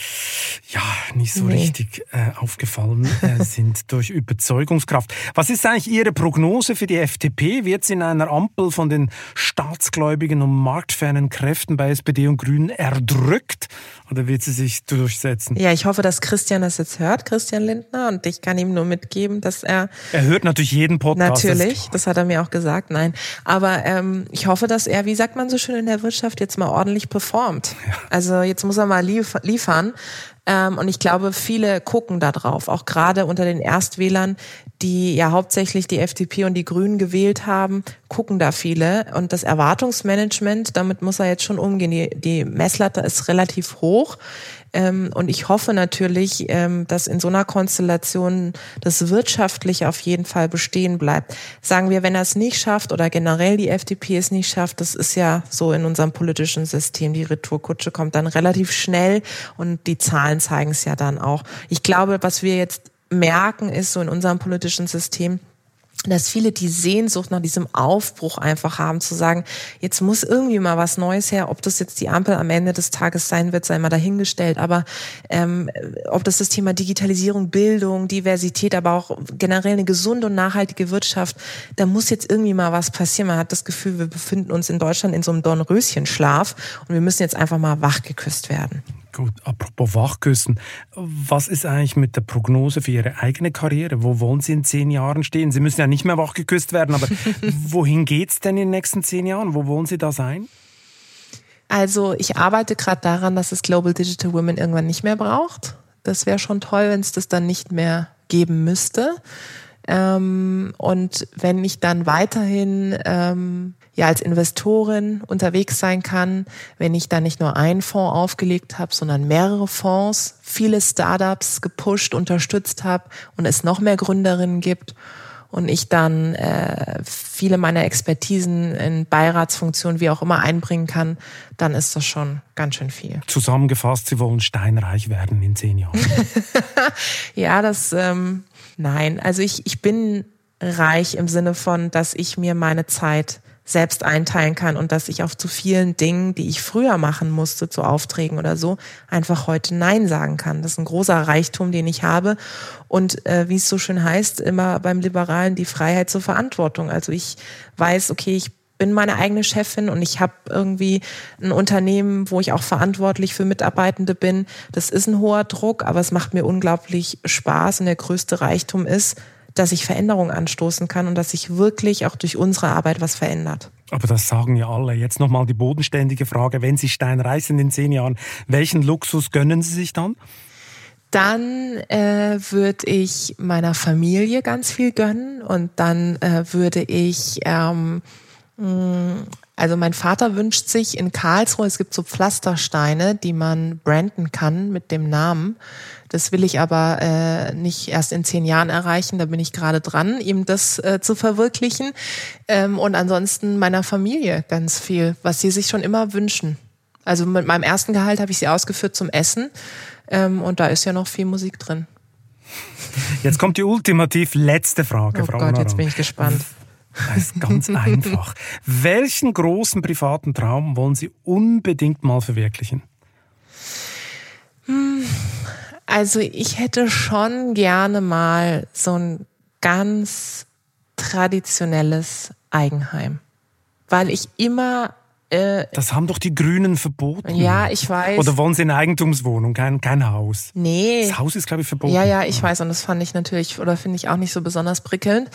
ja nicht so nee. richtig äh, aufgefallen äh, sind durch Überzeugungskraft. Was ist eigentlich Ihre Prognose für die FDP? Wird sie in einer Ampel von den staatsgläubigen und marktfernen Kräften bei SPD und Grünen erdrückt oder wird sie sich durchsetzen? Ja, ich hoffe, dass Christian das jetzt hört, Christian Lindner, und ich kann ihm nur mitgeben, dass er er hört natürlich jeden Podcast. Natürlich, das hat er mir auch gesagt, nein. Aber ähm, ich hoffe, dass er, wie sagt man so schön in der Wirtschaft, jetzt mal ordentlich performt. Ja. Also jetzt muss er mal lief liefern. Ähm, und ich glaube, viele gucken da drauf, auch gerade unter den Erstwählern, die ja hauptsächlich die FDP und die Grünen gewählt haben, gucken da viele. Und das Erwartungsmanagement, damit muss er jetzt schon umgehen. Die, die Messlatte ist relativ hoch. Ähm, und ich hoffe natürlich, ähm, dass in so einer Konstellation das wirtschaftlich auf jeden Fall bestehen bleibt. Sagen wir, wenn er es nicht schafft oder generell die FDP es nicht schafft, das ist ja so in unserem politischen System. Die Retourkutsche kommt dann relativ schnell und die Zahlen zeigen es ja dann auch. Ich glaube, was wir jetzt merken, ist so in unserem politischen System, dass viele die Sehnsucht nach diesem Aufbruch einfach haben, zu sagen, jetzt muss irgendwie mal was Neues her, ob das jetzt die Ampel am Ende des Tages sein wird, sei mal dahingestellt, aber ähm, ob das das Thema Digitalisierung, Bildung, Diversität, aber auch generell eine gesunde und nachhaltige Wirtschaft, da muss jetzt irgendwie mal was passieren. Man hat das Gefühl, wir befinden uns in Deutschland in so einem Dornröschenschlaf und wir müssen jetzt einfach mal wachgeküsst werden. Gut, apropos Wachküssen, was ist eigentlich mit der Prognose für Ihre eigene Karriere? Wo wollen Sie in zehn Jahren stehen? Sie müssen ja nicht mehr wachgeküsst werden, aber wohin geht's denn in den nächsten zehn Jahren? Wo wollen Sie da sein? Also ich arbeite gerade daran, dass es Global Digital Women irgendwann nicht mehr braucht. Das wäre schon toll, wenn es das dann nicht mehr geben müsste. Ähm, und wenn ich dann weiterhin ähm, ja als Investorin unterwegs sein kann, wenn ich da nicht nur einen Fonds aufgelegt habe, sondern mehrere Fonds, viele Startups gepusht, unterstützt habe und es noch mehr Gründerinnen gibt und ich dann äh, viele meiner Expertisen in Beiratsfunktionen wie auch immer einbringen kann, dann ist das schon ganz schön viel. Zusammengefasst, Sie wollen steinreich werden in zehn Jahren. ja, das ähm, nein. Also ich, ich bin reich im Sinne von, dass ich mir meine Zeit selbst einteilen kann und dass ich auf zu vielen Dingen, die ich früher machen musste, zu Aufträgen oder so, einfach heute Nein sagen kann. Das ist ein großer Reichtum, den ich habe. Und äh, wie es so schön heißt, immer beim Liberalen die Freiheit zur Verantwortung. Also ich weiß, okay, ich bin meine eigene Chefin und ich habe irgendwie ein Unternehmen, wo ich auch verantwortlich für Mitarbeitende bin. Das ist ein hoher Druck, aber es macht mir unglaublich Spaß und der größte Reichtum ist, dass ich Veränderungen anstoßen kann und dass sich wirklich auch durch unsere Arbeit was verändert. Aber das sagen ja alle. Jetzt nochmal die bodenständige Frage, wenn Sie steinreich sind in zehn Jahren, welchen Luxus gönnen Sie sich dann? Dann äh, würde ich meiner Familie ganz viel gönnen und dann äh, würde ich ähm, Also mein Vater wünscht sich in Karlsruhe, es gibt so Pflastersteine, die man branden kann mit dem Namen. Das will ich aber äh, nicht erst in zehn Jahren erreichen, da bin ich gerade dran, ihm das äh, zu verwirklichen. Ähm, und ansonsten meiner Familie ganz viel, was sie sich schon immer wünschen. Also mit meinem ersten Gehalt habe ich sie ausgeführt zum Essen ähm, und da ist ja noch viel Musik drin. Jetzt kommt die ultimativ letzte Frage, oh Frau Gott, Onaran. jetzt bin ich gespannt. Das ist ganz einfach. Welchen großen privaten Traum wollen Sie unbedingt mal verwirklichen? Also ich hätte schon gerne mal so ein ganz traditionelles Eigenheim, weil ich immer äh, Das haben doch die Grünen verboten. ja, ich weiß. Oder wollen Sie eine Eigentumswohnung, kein, kein Haus? nee. Das Haus ist, glaube ich, verboten. Ja, ja, ich weiß und das fand ich natürlich oder finde ich auch nicht so besonders prickelnd.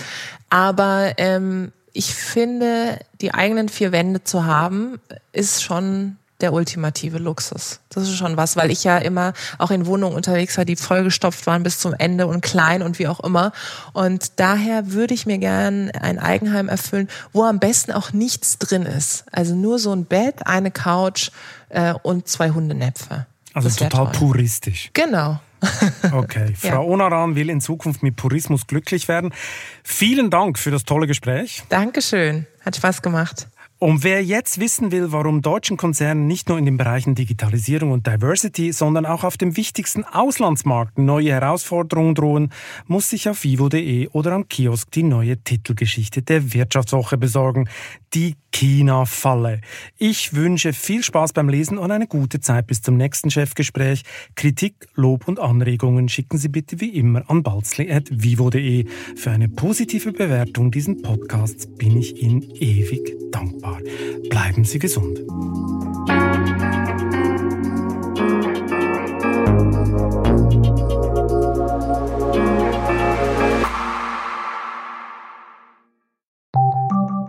Aber ähm, ich finde, die eigenen vier Wände zu haben, ist schon der ultimative Luxus. Das ist schon was, weil ich ja immer auch in Wohnungen unterwegs war, die vollgestopft waren bis zum Ende und klein und wie auch immer. Und daher würde ich mir gern ein Eigenheim erfüllen, wo am besten auch nichts drin ist. Also nur so ein Bett, eine Couch äh, und zwei Hundenäpfe. Also total toll. puristisch. Genau. Okay, Frau Onaran will in Zukunft mit Purismus glücklich werden. Vielen Dank für das tolle Gespräch. Dankeschön. Hat Spaß gemacht. Und wer jetzt wissen will, warum deutschen Konzernen nicht nur in den Bereichen Digitalisierung und Diversity, sondern auch auf dem wichtigsten Auslandsmarkt neue Herausforderungen drohen, muss sich auf vivo.de oder am Kiosk die neue Titelgeschichte der Wirtschaftswoche besorgen, die China-Falle. Ich wünsche viel Spaß beim Lesen und eine gute Zeit bis zum nächsten Chefgespräch. Kritik, Lob und Anregungen schicken Sie bitte wie immer an balzli.vivo.de. Für eine positive Bewertung diesen Podcasts bin ich Ihnen ewig dankbar. Bleiben Sie gesund.